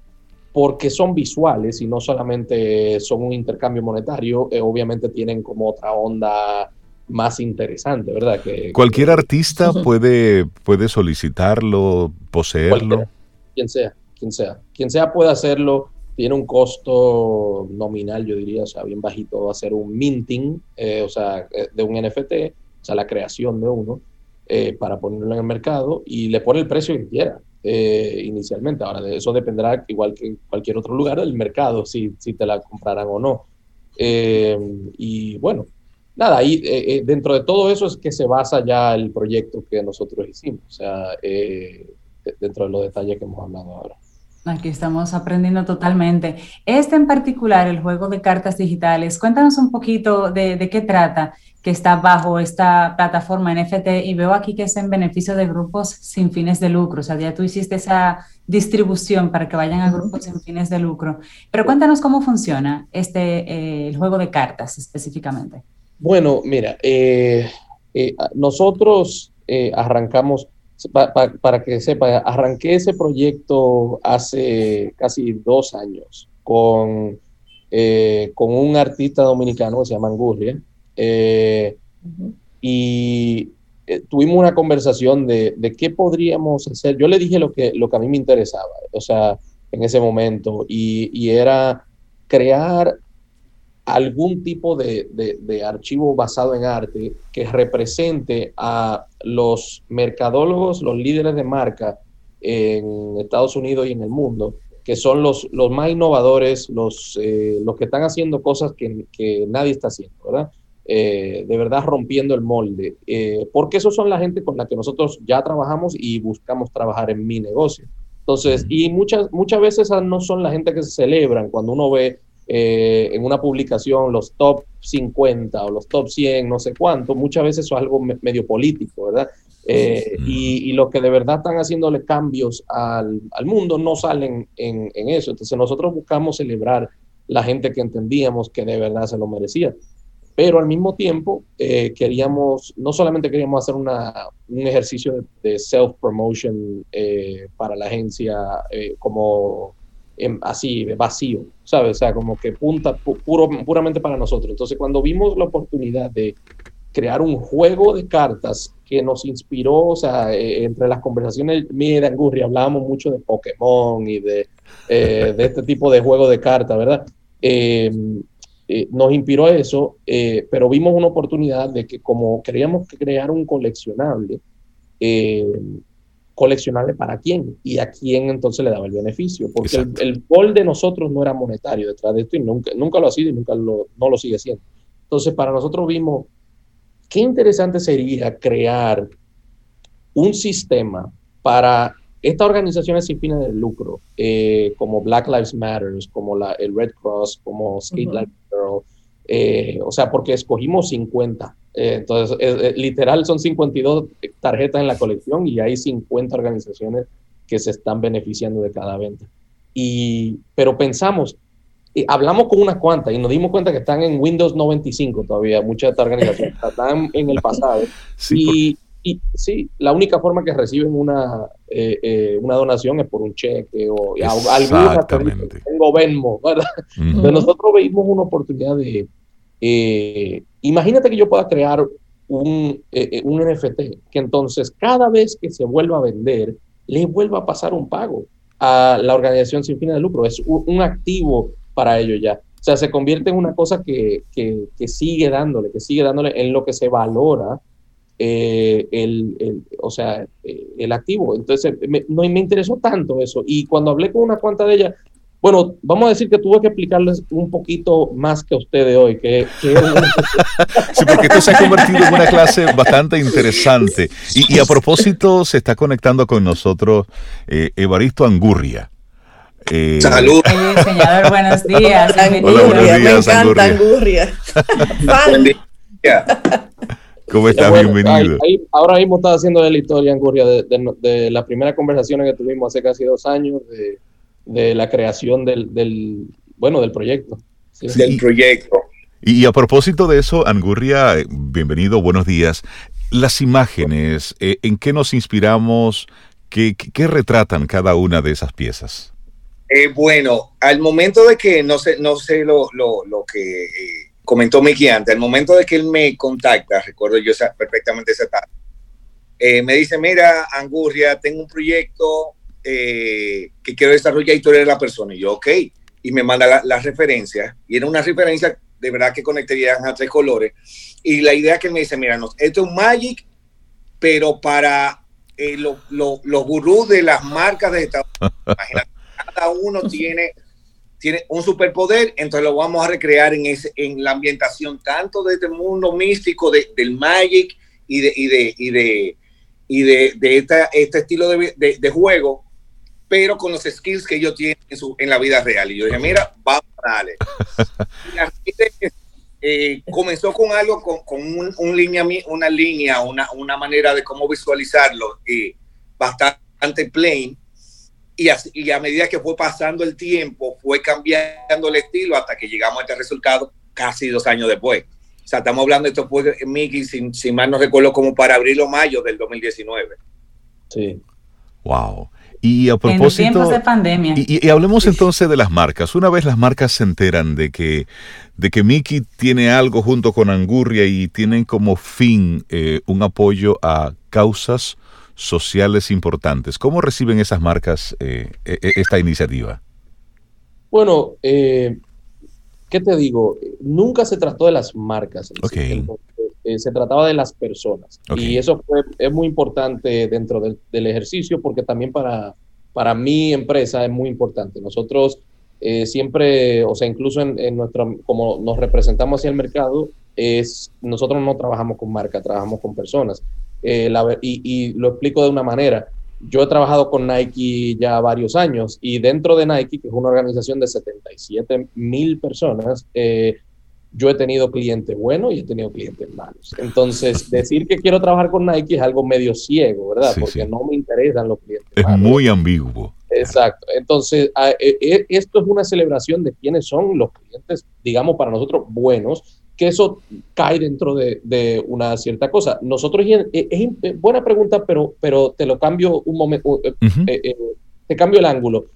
porque son visuales y no solamente son un intercambio monetario, eh, obviamente tienen como otra onda más interesante, ¿verdad? Que, Cualquier artista puede, puede solicitarlo, poseerlo. quien sea, quien sea. Quien sea puede hacerlo. Tiene un costo nominal, yo diría, o sea, bien bajito, hacer un minting, eh, o sea, eh, de un NFT, o sea, la creación de uno, eh, para ponerlo en el mercado y le pone el precio que quiera. inicialmente. Ahora, de eso dependerá, igual que en cualquier otro lugar del mercado, si, si te la comprarán o no. y bueno, nada, ahí eh, eh, dentro de todo eso es que se basa ya el proyecto que nosotros hicimos, o sea, eh, dentro de los detalles que hemos hablado ahora. Aquí estamos aprendiendo totalmente. Este en particular, el juego de cartas digitales, cuéntanos un poquito de, de, qué trata, que está bajo esta plataforma NFT y veo aquí que es en beneficio de grupos sin fines de lucro, o sea, ya tú hiciste esa distribución para que vayan a grupos sin fines de lucro. Pero cuéntanos cómo funciona este, el juego de cartas específicamente. Bueno, mira, eh, eh, nosotros eh, para que sepa, arranqué ese proyecto hace casi dos años con, con un artista dominicano que se llama Angurria. Y tuvimos una conversación de, qué podríamos hacer. Yo le dije lo que, lo que a mí me interesaba, o sea, en ese momento, y, y era crear algún tipo de, archivo basado en arte que represente a los mercadólogos, los líderes de marca en Estados Unidos y en el mundo, que son los, los más innovadores, los, eh, los que están haciendo cosas que, nadie está haciendo, ¿verdad? Eh, de verdad rompiendo el molde, eh, porque esos son la gente con la que nosotros ya trabajamos y buscamos trabajar en mi negocio. Entonces, y muchas, muchas veces no son la gente que se celebran cuando uno ve eh, en una publicación los top 50 o los top 100, no sé cuánto, muchas veces eso es algo medio político, ¿verdad? Eh, y, y, los que de verdad están haciéndole cambios al, al mundo no salen en, en, eso. Entonces nosotros buscamos celebrar la gente que entendíamos que de verdad se lo merecía. Pero al mismo tiempo eh, queríamos, no solamente queríamos hacer una, un ejercicio de, self-promotion para la agencia como así, vacío, ¿sabes? O sea, como que punta puro, puramente para nosotros. Entonces, cuando vimos la oportunidad de crear un juego de cartas que nos inspiró, o sea, eh, entre las conversaciones mía y de hablábamos mucho de Pokémon y de, eh, de este tipo de juego de cartas, ¿verdad? Em, eh, nos inspiró eso, pero vimos una oportunidad de que como queríamos crear un coleccionable, coleccionable para quién y a quién entonces le daba el beneficio, porque el, gol de nosotros no era monetario detrás de esto y nunca, nunca lo ha sido y nunca lo, no lo sigue siendo. Entonces, para nosotros vimos qué interesante sería crear un sistema para estas organizaciones sin fines de lucro, eh, como Black Lives Matter, como la, el Red Cross, como Skate Life Girl, eh, o sea, porque escogimos 50 eh, entonces, literal son 52 tarjetas en la colección y hay 50 organizaciones que se están beneficiando de cada venta. Y, pero pensamos, hablamos con unas cuantas y nos dimos cuenta que están en Windows 95 todavía, muchas de estas organizaciones [LAUGHS] están en el pasado. y, y, sí, la única forma que reciben una, eh, eh, una donación es por un cheque o alguna tengo Venmo, ¿verdad? nosotros vimos una oportunidad de, eh, imagínate que yo pueda crear un, un NFT, que entonces cada vez que se vuelva a vender, le vuelva a pasar un pago a la organización sin fines de lucro. Es un activo para ellos ya. O sea, se convierte en una cosa que, que, sigue dándole, que sigue dándole en lo que se valora eh, el, o sea, eh, el activo. Entonces, no, me interesó tanto eso. Y cuando hablé con una cuanta de ellas, bueno, vamos a decir que tuve que explicarles un poquito más que a ustedes hoy. Que, [LAUGHS] sí, porque esto se ha convertido en una clase bastante interesante. Y, a propósito, se está conectando con nosotros eh, Evaristo Angurria. Eh, Salud. Señor, buenos días. Hola, buenos días, Me encanta Angurria. ¿Cómo estás? Bienvenido. ahora mismo estaba haciendo de la historia, Angurria, de, la primera conversación que tuvimos hace casi dos años, de, la creación del, bueno, del proyecto. Del proyecto. Y, a propósito de eso, Angurria, bienvenido, buenos días. Las imágenes, eh, ¿en qué nos inspiramos? ¿Qué, ¿Qué, retratan cada una de esas piezas? Eh, bueno, al momento de que, no sé, no sé lo, que eh, comentó Miki antes, al momento de que él me contacta, recuerdo yo perfectamente esa tarde, eh, me dice, mira, Angurria, tengo un proyecto que quiero desarrollar tú eres la persona. Y yo, ok, y me manda la, referencia, y era una referencia de verdad que conectarían a tres colores. Y la idea que me dice, mira, esto es un Magic, pero para los gurús de las marcas de Estados Unidos. [LAUGHS] Imagínate cada uno tiene, tiene un superpoder, entonces lo vamos a recrear en, ese, en la ambientación tanto de este mundo místico del Magic y de, y de, y de, y de, de este estilo de, de, juego, pero con los skills que ellos tienen en, su, en la vida real. Y yo dije, mira, vamos a darle. [LAUGHS] Eh, comenzó con algo, con, con un, un línea, una línea, una, una manera de cómo visualizarlo eh, bastante plain, y, a medida que fue pasando el tiempo, fue cambiando el estilo hasta que llegamos a este resultado casi dos años después. O sea, estamos hablando de esto fue, Mickey, si, si mal no recuerdo, como para abril o mayo del 2019. Sí. Wow. Y a propósito. En tiempos de pandemia. Y, hablemos entonces de las marcas. Una vez las marcas se enteran de que, de que Mickey tiene algo junto con Angurria y tienen como fin eh, un apoyo a causas sociales importantes. ¿Cómo reciben esas marcas eh, e, e, esta iniciativa? Bueno, eh, ¿qué te digo? Nunca se trató de las marcas. Eh, se trataba de las personas. Y eso es muy importante dentro del, ejercicio porque también para, para mi empresa es muy importante. Nosotros siempre, o sea, incluso en, en nuestro, como nos representamos hacia el mercado, es, nosotros no trabajamos con marca, trabajamos con personas. Eh, y, lo explico de una manera. Yo he trabajado con Nike ya varios años y dentro de Nike, que es una organización de 77 mil personas, eh, yo he tenido clientes buenos y he tenido clientes malos. Entonces, decir que quiero trabajar con Nike es algo medio ciego, ¿verdad? Porque no me interesan los clientes. Es muy ambiguo. Exacto. Entonces, eh, esto es una celebración de quiénes son los clientes, digamos, para nosotros buenos que eso cae dentro de, una cierta cosa. Nosotros, es, buena pregunta, pero, pero te lo cambio un momento, eh, eh, eh, te cambio el ángulo.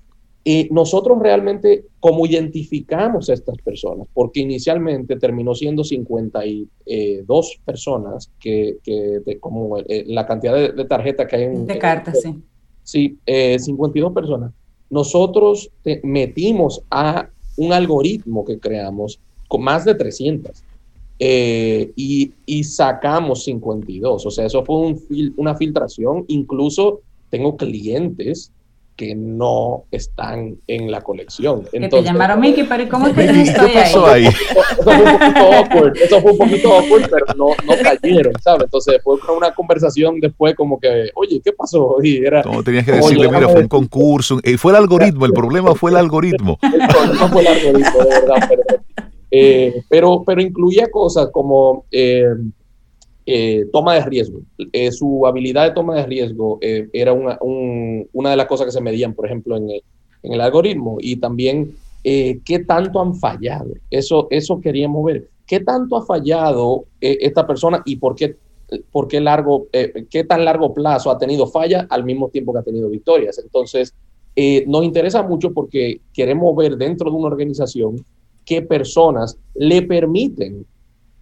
Y nosotros realmente, ¿cómo identificamos a estas personas? Porque inicialmente terminó siendo 52 personas, que, como la cantidad de, tarjetas que hay en... De cartas, sí. Sí, 52 personas. Nosotros metimos a un algoritmo que creamos con más de 300. Eh, y, y, sacamos 52. O sea, eso fue un una filtración. Incluso tengo clientes que no están en la colección. Entonces, que te llamaron Mickey, pero ¿cómo es que yo estoy ahí? [LAUGHS] Eso, fue un poquito awkward, eso fue un poquito awkward, pero no, no [LAUGHS] cayeron, ¿sabes? Entonces fue una conversación después como que, oye, ¿qué pasó? [LAUGHS] Y era, no, tenías que decirle, mira, fue un concurso, y fue el algoritmo, el problema fue el algoritmo. El problema fue el algoritmo, de verdad, pero eh, pero, pero incluía cosas como eh, eh, toma de riesgo. su habilidad de toma de riesgo era una, una, de las cosas que se medían, por ejemplo, en el, en el algoritmo. Y también eh, qué tanto han fallado. Eso, eso queríamos ver. ¿Qué tanto ha fallado eh, esta persona y por qué, por qué, largo, eh, qué tan largo plazo ha tenido falla al mismo tiempo que ha tenido victorias? Entonces, nos interesa mucho porque queremos ver dentro de una organización qué personas le permiten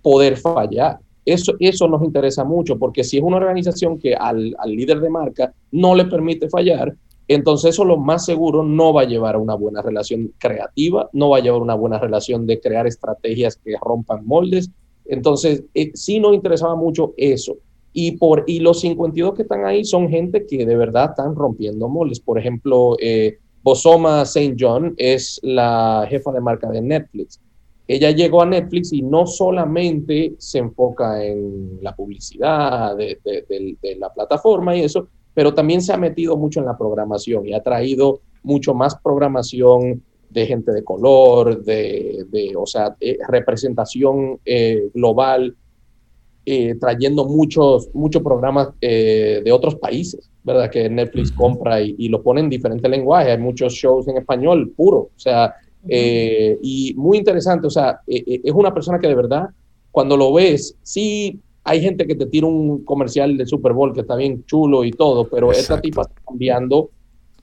poder fallar. Eso, eso nos interesa mucho, porque si es una organización que al, al líder de marca no le permite fallar, entonces eso lo más seguro no va a llevar a una buena relación creativa, no va a llevar a una buena relación de crear estrategias que rompan moldes. Entonces, eh, sí nos interesaba mucho eso. Y, por, y los 52 que están ahí son gente que de verdad están rompiendo moldes. Por ejemplo, eh, Bosoma St. John es la jefa de marca de Netflix ella llegó a Netflix y no solamente se enfoca en la publicidad de, la plataforma y eso, pero también se ha metido mucho en la programación y ha traído mucho más programación de gente de color, de, o sea, representación eh, global, eh, trayendo muchos, muchos programas eh, de otros países, ¿verdad? Que Netflix compra y, y, lo pone en diferentes lenguajes. Hay muchos shows en español puro, o sea, eh, y muy interesante, o sea, eh, eh, es una persona que de verdad, cuando lo ves, sí hay gente que te tira un comercial de Super Bowl que está bien chulo y todo, pero esta tipa está cambiando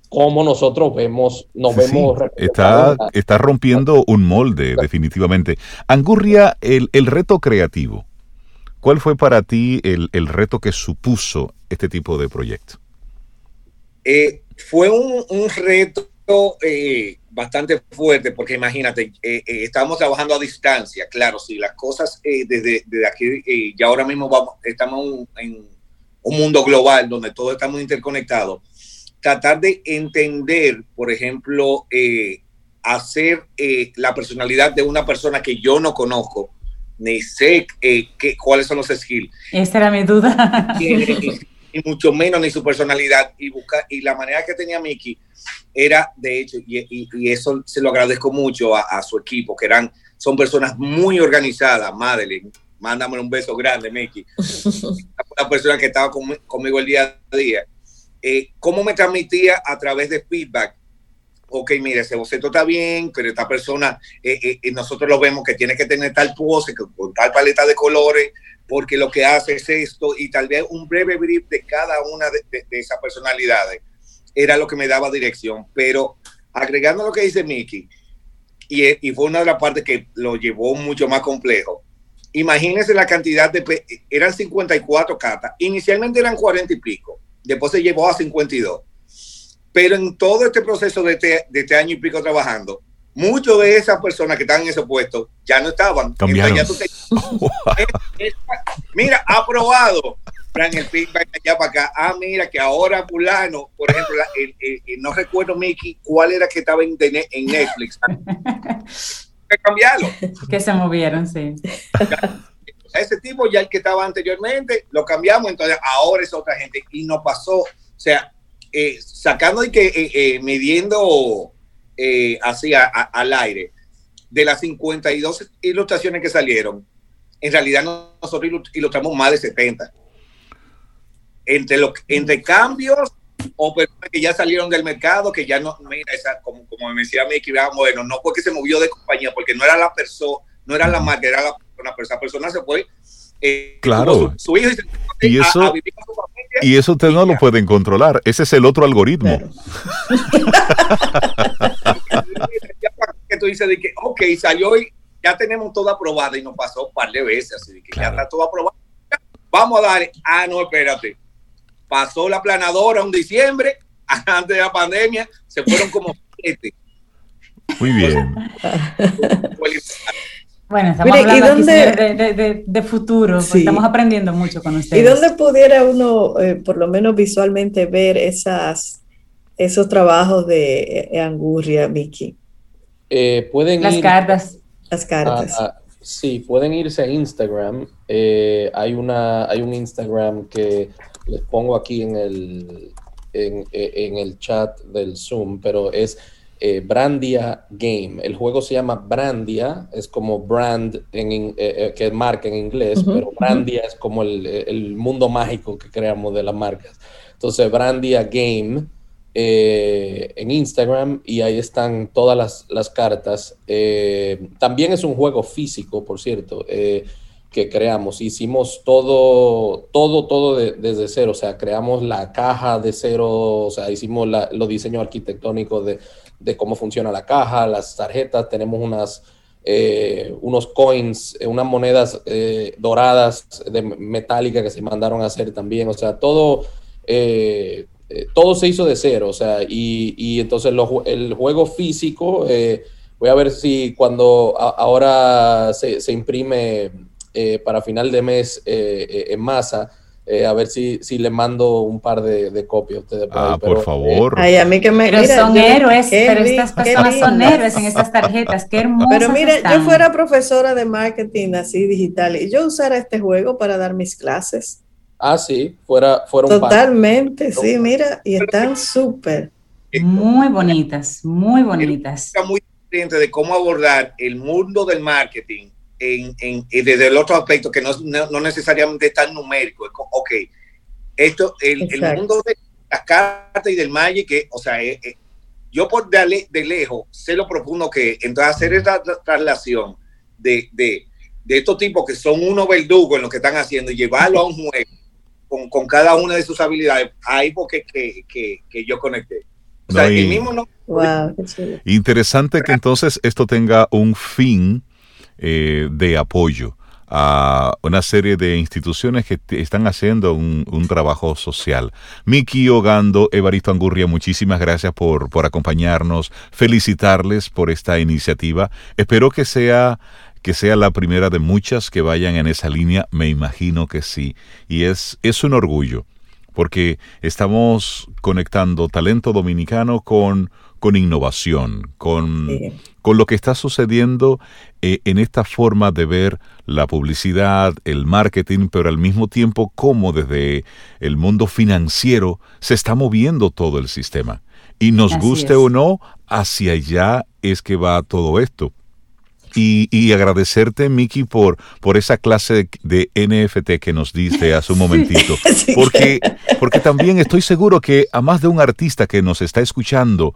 cómo nosotros vemos, nos vemos. está, está rompiendo un molde, definitivamente. Angurria, el, el, reto creativo. ¿Cuál fue para ti el, el reto que supuso este tipo de proyecto? fue un, un reto bastante fuerte, porque imagínate, eh, eh, estamos trabajando a distancia, claro, si las cosas eh, desde, desde, aquí, ya ahora mismo vamos, estamos en un mundo global donde todos estamos interconectados, tratar de entender, por ejemplo, hacer la personalidad de una persona que yo no conozco, ni sé que, cuáles son los skills. Esa era mi duda. [LAUGHS] y mucho menos ni su personalidad. Y buscar y la manera que tenía Mickey era de hecho y, y, eso se lo agradezco mucho a, su equipo que eran son personas muy organizadas. Madeline mándame un beso grande Mickey. [LAUGHS] Una persona que estaba conmigo el día a día. Eh, cómo me transmitía a través de feedback ok, mire, ese boceto está bien, pero esta persona, eh, eh, nosotros lo vemos que tiene que tener tal pose, con tal paleta de colores, porque lo que hace es esto y tal vez un breve brief de cada una de, esas personalidades era lo que me daba dirección. Pero agregando lo que dice Mickey, y, fue una de las partes que lo llevó mucho más complejo. Imagínense la cantidad de... Eran 54 cartas. Inicialmente eran 40 y pico. Después se llevó a 52. Pero en todo este proceso de este, de este año y pico trabajando, muchos de esas personas que estaban en ese puesto ya no estaban. [LAUGHS] mira, aprobado. Fran, el feedback allá para acá. Ah, mira, que ahora fulano, por ejemplo, no recuerdo, Mickey, cuál era que estaba en, en Netflix. [LAUGHS] que cambiarlo. Que se movieron, sí. Ese tipo ya el que estaba anteriormente, lo cambiamos, entonces ahora es otra gente. Y no pasó, o sea, eh, sacando y que eh, eh, midiendo eh, así al aire, de las 52 ilustraciones que salieron, en realidad nosotros ilustramos más de 70. Entre, los, entre cambios o personas que ya salieron del mercado, que ya no, mira, esa, como, como me decía Mickey, bueno, no porque se movió de compañía, porque no era la persona, no era la marca, era la persona, pero esa persona se fue. Eh, claro. Su, hijo y, eso, y eso ustedes no lo pueden controlar. Ese es el otro algoritmo. [LAUGHS] que tú dices de que, ok, salió y ya tenemos todo aprobado y nos pasó un par de veces, así que ya está todo aprobado. Vamos a dar, ah, no, espérate. Pasó la planadora un diciembre, [LAUGHS] antes de la pandemia, se fueron como siete. Muy bien. Bueno, estamos hablando de, futuro, pues estamos aprendiendo mucho con ustedes. ¿Y dónde pudiera uno, eh, por lo menos visualmente, ver esas, esos trabajos de eh, Angurria, Vicky? Eh, pueden Las cartas. Las cartas. sí, pueden irse a Instagram. hay, una, hay un Instagram que les pongo aquí en el, en, en el chat del Zoom, pero es eh, Brandia Game. El juego se llama Brandia, es como brand, en, eh, eh, que marca en inglés, pero Brandia es como el, mundo mágico que creamos de las marcas. Entonces, Brandia Game, en Instagram y ahí están todas las, cartas. También es un juego físico, por cierto, que creamos. Hicimos todo, todo, todo desde cero. O sea, creamos la caja de cero, o sea, hicimos los diseños arquitectónicos de, de, cómo funciona la caja, las tarjetas, tenemos unas... unos coins, unas monedas doradas de metálica que se mandaron a hacer también, o sea, todo eh, todo se hizo de cero, o sea, y, entonces el juego físico, eh, voy a ver si cuando ahora se, imprime eh, para final de mes en masa, a ver si, si le mando un par de, copias a ustedes. ah, por favor. Ay, a mí que me Pero son héroes, pero estas personas son héroes en estas tarjetas, qué hermosas Pero mire, yo fuera profesora de marketing así digital y yo usara este juego para dar mis clases. Ah, sí, fuera, fueron Totalmente, sí, mira, y están súper. Muy bonitas, muy bonitas. Está muy diferente de cómo abordar el mundo del marketing en, en, desde el otro aspecto que no, no, necesariamente es tan numérico. Ok, esto, el, el, mundo de las cartas y del Magic, o sea, yo por de, de, lejos sé lo profundo que entonces hacer esta traslación de, de, de estos tipos que son unos verdugos en lo que están haciendo y llevarlo a un juego con, cada una de sus habilidades, ahí porque que, que, yo conecté. O sea, el mismo no. interesante que entonces esto tenga un fin eh, de apoyo a una serie de instituciones que están haciendo un, trabajo social. Miki Ogando, Evaristo Angurria, muchísimas gracias por, por acompañarnos, felicitarles por esta iniciativa. Espero que sea que sea la primera de muchas que vayan en esa línea, me imagino que sí. Y es, es un orgullo, porque estamos conectando talento dominicano con, con innovación, con, con lo que está sucediendo eh, en esta forma de ver la publicidad, el marketing, pero al mismo tiempo cómo desde el mundo financiero se está moviendo todo el sistema. Y nos guste o no, hacia allá es que va todo esto. Y, agradecerte, Miki, por, por esa clase de, NFT que nos diste hace un [LAUGHS] momentito. [LAUGHS] Porque, porque también estoy seguro que a más de un artista que nos está escuchando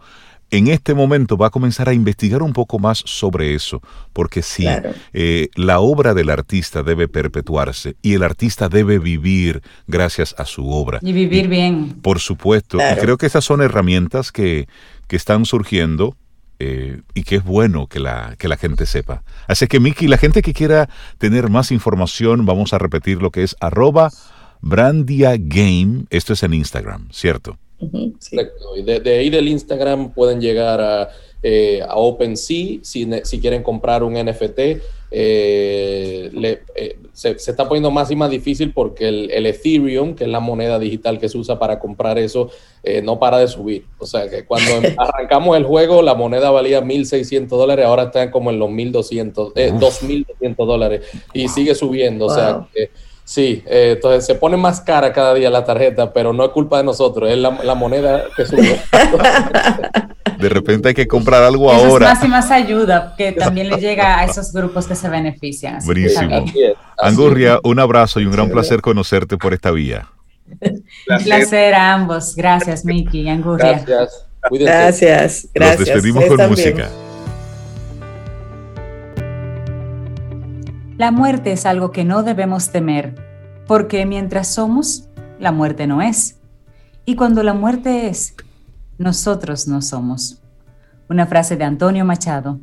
en este momento va a comenzar a investigar un poco más sobre eso, porque sí, eh, la obra del artista debe perpetuarse y el artista debe vivir gracias a su obra. Y vivir bien. Por supuesto. Y creo que esas son herramientas que, que están surgiendo eh, y que es bueno que la, que la gente sepa. Así que, Miki, la gente que quiera tener más información, vamos a repetir lo que es arroba brandiagame. Esto es en Instagram, ¿cierto? Y de, ahí del Instagram pueden llegar a, eh, a OpenSea si, si quieren comprar un NFT. Eh, eh, se, está poniendo más y más difícil porque el, Ethereum, que es la moneda digital que se usa para comprar eso, no para de subir. O sea que cuando [LAUGHS] arrancamos el juego, la moneda valía 1.600 dólares, ahora está como en los 1.200, 2.200 dólares y sigue subiendo. O sea que Sí, entonces se pone más cara cada día la tarjeta, pero no es culpa de nosotros, es la, la moneda que sube. [LAUGHS] De repente hay que comprar algo ahora. Es más y más ayuda que también le llega a esos grupos que se benefician. Buenísimo. Angurria, un abrazo y un gran placer conocerte por esta vía. Un placer a ambos. Gracias, Miki y Angurria. Gracias. Gracias. Gracias. Nos despedimos con música. La muerte es algo que no debemos temer, porque mientras somos, la muerte no es. Y cuando la muerte es, nosotros no somos. Una frase de Antonio Machado.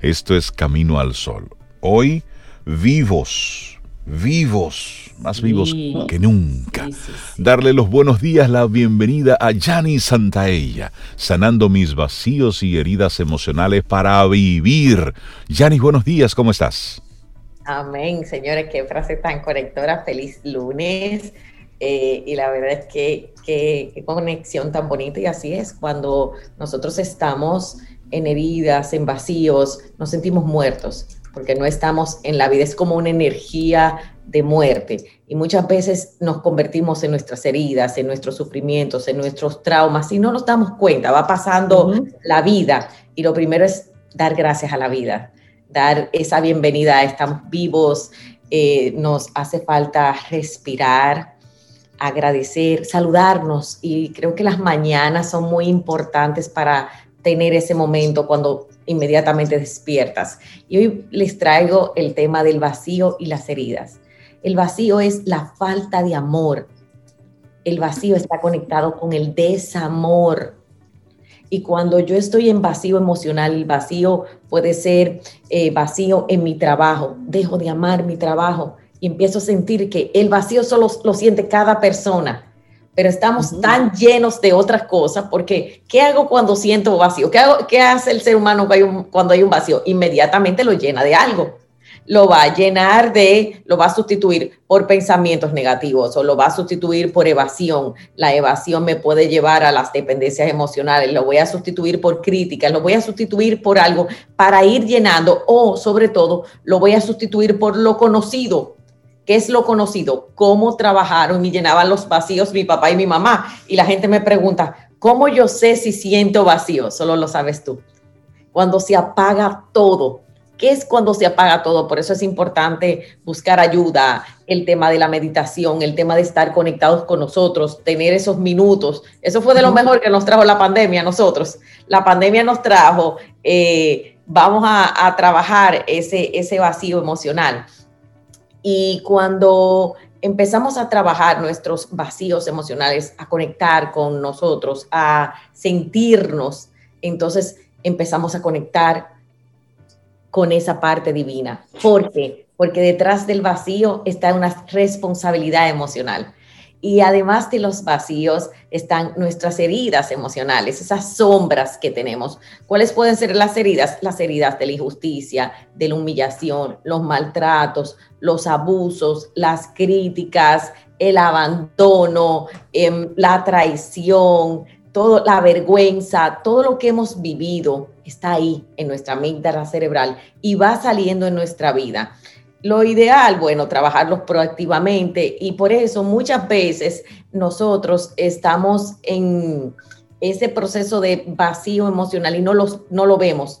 Esto es Camino al Sol. Hoy vivos, vivos, más vivos que nunca. Darle los buenos días, la bienvenida a Yanni Santaella, sanando mis vacíos y heridas emocionales para vivir. Yanni, buenos días, ¿cómo estás? Amén, señores, qué frase tan conectora. Feliz lunes. Eh, y la verdad es que qué conexión tan bonita y así es, cuando nosotros estamos en heridas, en vacíos, nos sentimos muertos, porque no estamos en la vida, es como una energía de muerte. Y muchas veces nos convertimos en nuestras heridas, en nuestros sufrimientos, en nuestros traumas, y no nos damos cuenta, va pasando la vida. Y lo primero es dar gracias a la vida, dar esa bienvenida, estamos vivos, eh, nos hace falta respirar, agradecer, saludarnos y creo que las mañanas son muy importantes para tener ese momento cuando inmediatamente despiertas. Y hoy les traigo el tema del vacío y las heridas. El vacío es la falta de amor. El vacío está conectado con el desamor. Y cuando yo estoy en vacío emocional, el vacío puede ser eh, vacío en mi trabajo. Dejo de amar mi trabajo y empiezo a sentir que el vacío solo lo siente cada persona pero estamos tan llenos de otras cosas, porque ¿qué hago cuando siento vacío? ¿Qué, hago, qué hace el ser humano cuando hay un vacío? Inmediatamente lo llena de algo. Lo va a llenar de, lo va a sustituir por pensamientos negativos o lo va a sustituir por evasión. La evasión me puede llevar a las dependencias emocionales, lo voy a sustituir por críticas, lo voy a sustituir por algo para ir llenando o sobre todo lo voy a sustituir por lo conocido, ¿Qué es lo conocido? ¿Cómo trabajaron y llenaban los vacíos mi papá y mi mamá? Y la gente me pregunta, ¿cómo yo sé si siento vacío? Solo lo sabes tú. Cuando se apaga todo. ¿Qué es cuando se apaga todo? Por eso es importante buscar ayuda, el tema de la meditación, el tema de estar conectados con nosotros, tener esos minutos. Eso fue de lo mejor que nos trajo la pandemia a nosotros. La pandemia nos trajo, eh, vamos a, a trabajar ese, ese vacío emocional y cuando empezamos a trabajar nuestros vacíos emocionales, a conectar con nosotros, a sentirnos, entonces empezamos a conectar con esa parte divina. ¿Por qué? Porque detrás del vacío está una responsabilidad emocional. Y además de los vacíos están nuestras heridas emocionales, esas sombras que tenemos. ¿Cuáles pueden ser las heridas? Las heridas de la injusticia, de la humillación, los maltratos, los abusos, las críticas, el abandono, em, la traición, todo, la vergüenza, todo lo que hemos vivido está ahí en nuestra amígdala cerebral y va saliendo en nuestra vida lo ideal, bueno, trabajarlos proactivamente y por eso muchas veces nosotros estamos en ese proceso de vacío emocional y no, los, no lo vemos.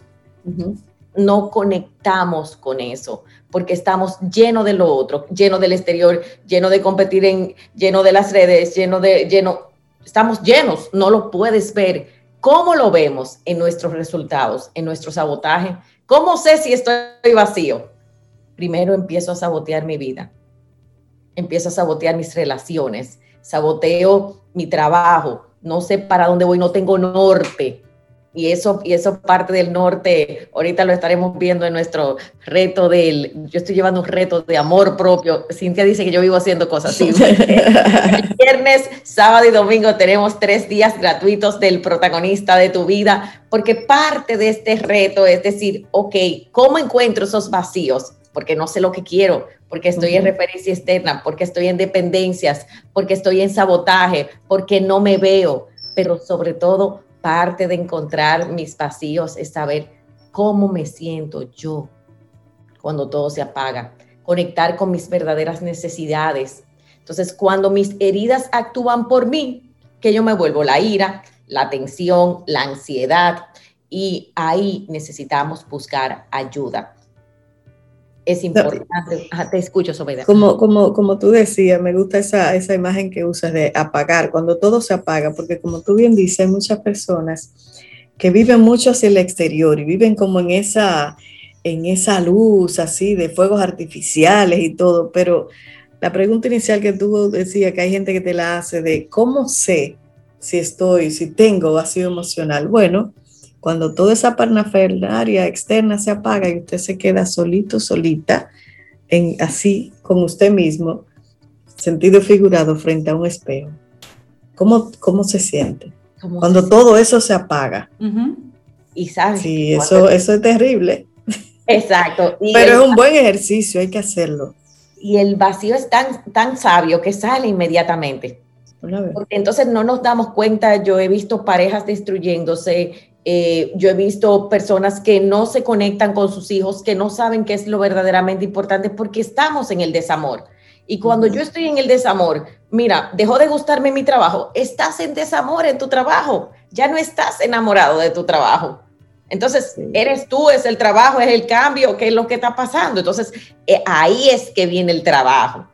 No conectamos con eso porque estamos llenos de lo otro, lleno del exterior, lleno de competir en, lleno de las redes, lleno de, lleno, estamos llenos, no lo puedes ver. ¿Cómo lo vemos en nuestros resultados, en nuestro sabotaje? ¿Cómo sé si estoy vacío? primero empiezo a sabotear mi vida, empiezo a sabotear mis relaciones, saboteo mi trabajo, no sé para dónde voy, no tengo norte. Y eso, y eso parte del norte, ahorita lo estaremos viendo en nuestro reto del, yo estoy llevando un reto de amor propio. Cintia dice que yo vivo haciendo cosas así. [LAUGHS] Viernes, sábado y domingo tenemos tres días gratuitos del protagonista de tu vida, porque parte de este reto es decir, ok, ¿cómo encuentro esos vacíos? porque no sé lo que quiero, porque estoy en referencia externa, porque estoy en dependencias, porque estoy en sabotaje, porque no me veo, pero sobre todo parte de encontrar mis vacíos es saber cómo me siento yo cuando todo se apaga, conectar con mis verdaderas necesidades. Entonces, cuando mis heridas actúan por mí, que yo me vuelvo la ira, la tensión, la ansiedad, y ahí necesitamos buscar ayuda es importante. te escucho, Sobeida. Como, como, como tú decías, me gusta esa, esa imagen que usas de apagar, cuando todo se apaga, porque como tú bien dices, hay muchas personas que viven mucho hacia el exterior y viven como en esa, en esa luz así de fuegos artificiales y todo, pero la pregunta inicial que tú decías, que hay gente que te la hace de cómo sé si estoy, si tengo vacío emocional. Bueno, cuando toda esa parnafernaria externa se apaga y usted se queda solito, solita, en, así con usted mismo, sentido figurado frente a un espejo. ¿Cómo, cómo se siente? Cuando todo eso se apaga. Y sabes. Sí, eso, eso es terrible. Exacto. [LAUGHS] Pero es un buen ejercicio, hay que hacerlo. Y el vacío es tan, tan sabio que sale inmediatamente. Porque entonces no nos damos cuenta, yo he visto parejas destruyéndose, eh, yo he visto personas que no se conectan con sus hijos, que no saben qué es lo verdaderamente importante porque estamos en el desamor. Y cuando yo estoy en el desamor, mira, dejó de gustarme mi trabajo, estás en desamor en tu trabajo, ya no estás enamorado de tu trabajo. Entonces, eres tú, es el trabajo, es el cambio, ¿qué es lo que está pasando? Entonces, eh, ahí es que viene el trabajo.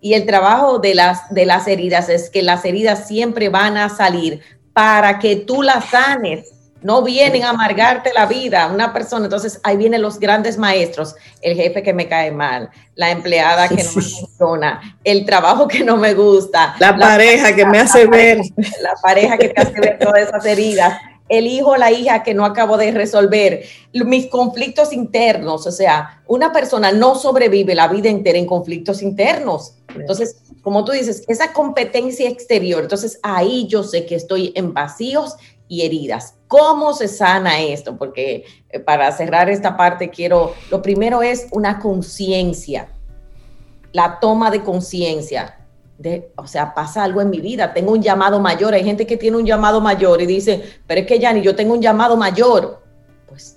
Y el trabajo de las, de las heridas es que las heridas siempre van a salir para que tú las sanes. No vienen a amargarte la vida una persona. Entonces ahí vienen los grandes maestros, el jefe que me cae mal, la empleada que no me funciona, el trabajo que no me gusta. La, pareja que me hace ver. [LAUGHS] La pareja que te hace ver todas esas heridas el hijo o la hija que no acabo de resolver, mis conflictos internos, o sea, una persona no sobrevive la vida entera en conflictos internos. Entonces, como tú dices, esa competencia exterior, entonces ahí yo sé que estoy en vacíos y heridas. ¿Cómo se sana esto? Porque eh, para cerrar esta parte quiero, lo primero es una conciencia, la toma de conciencia o sea, pasa algo en mi vida, tengo un llamado mayor, hay gente que tiene un llamado mayor y dice, pero es que ya ni yo tengo un llamado mayor. Pues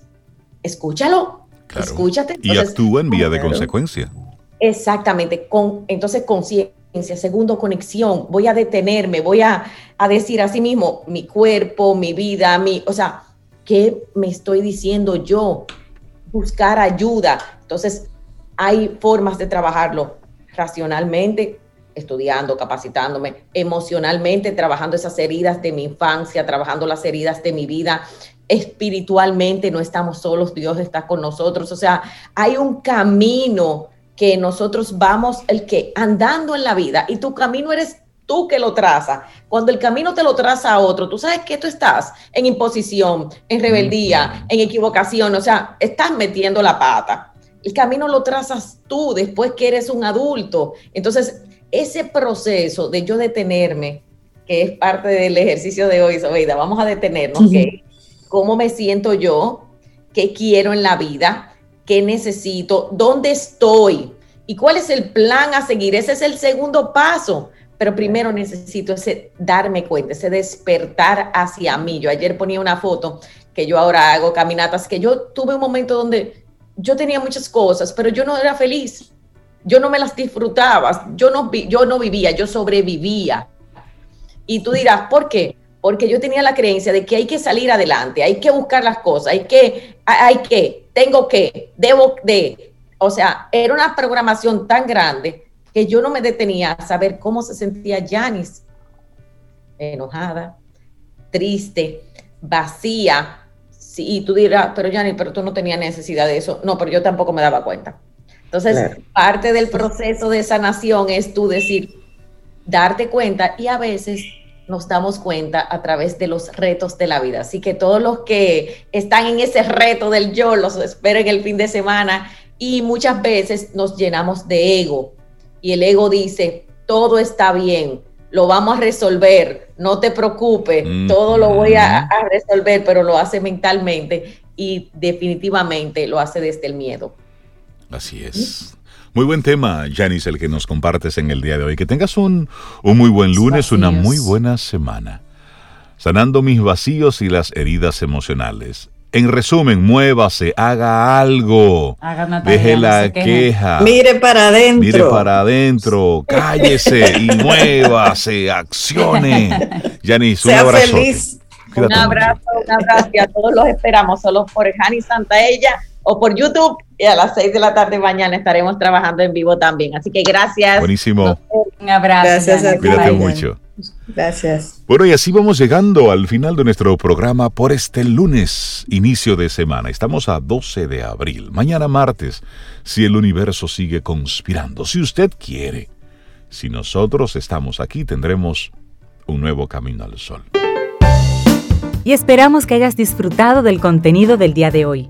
escúchalo, escúchate. y actúa en vía de consecuencia. Exactamente, con, entonces conciencia. Segundo, conexión. Voy a detenerme, voy a, a decir a sí mismo, mi cuerpo, mi vida, mi, o sea, ¿qué me estoy diciendo yo? Buscar ayuda. Entonces, hay formas de trabajarlo racionalmente, estudiando, capacitándome, emocionalmente, trabajando esas heridas de mi infancia, trabajando las heridas de mi vida, espiritualmente no estamos solos, Dios está con nosotros. O sea, hay un camino que nosotros vamos, el que andando en la vida, y tu camino eres tú que lo traza. Cuando el camino te lo traza a otro, tú sabes que tú estás en imposición, en rebeldía, en equivocación, o sea, estás metiendo la pata. El camino lo trazas tú después que eres un adulto. Entonces, ese proceso de yo detenerme, que es parte del ejercicio de hoy, Sobeida, vamos a detenernos, ¿cómo me siento yo? ¿Qué quiero en la vida? ¿Qué necesito? ¿Dónde estoy? ¿Y cuál es el plan a seguir? Ese es el segundo paso. Pero primero necesito darme cuenta, ese despertar hacia mí. Yo ayer ponía una foto que yo ahora hago caminatas, que yo tuve un momento donde yo tenía muchas cosas, pero yo no era feliz yo no me las disfrutaba, yo no, yo no vivía, yo sobrevivía. Y tú dirás, ¿por qué? Porque yo tenía la creencia de que hay que salir adelante, hay que buscar las cosas, hay que, hay que, tengo que, debo de. O sea, era una programación tan grande que yo no me detenía a saber cómo se sentía Janis. Enojada, triste, vacía. Sí, y tú dirás, pero Janis, pero tú no tenías necesidad de eso. No, pero yo tampoco me daba cuenta. Entonces, parte del proceso de sanación es tú decir, darte cuenta y a veces nos damos cuenta a través de los retos de la vida. Así que todos los que están en ese reto del yo, los esperen el fin de semana y muchas veces nos llenamos de ego y el ego dice, todo está bien, lo vamos a resolver, no te preocupes, todo lo voy a, a resolver, pero lo hace mentalmente y definitivamente lo hace desde el miedo. Así es. Muy buen tema, Janice, el que nos compartes en el día de hoy. Que tengas un, muy buen lunes, una muy buena semana. Sanando mis vacíos y las heridas emocionales. En resumen, muévase, haga algo. deje la queja. Mire para adentro. Mire para adentro. Cállese y [LAUGHS] muévase, accione. [LAUGHS] Janice, un abrazo. Un abrazo, un abrazo y a todos los esperamos, solo por Jani Santaella o por YouTube y a las 6 de la tarde mañana estaremos trabajando en vivo también. Así que gracias. Buenísimo. Un abrazo. Gracias Cuídate mucho. Gracias. Bueno, y así vamos llegando al final de nuestro programa por este lunes, inicio de semana. Estamos a 12 de abril. Mañana martes, si el universo sigue conspirando, si usted quiere, si nosotros estamos aquí, tendremos un nuevo camino al sol. Y esperamos que hayas disfrutado del contenido del día de hoy.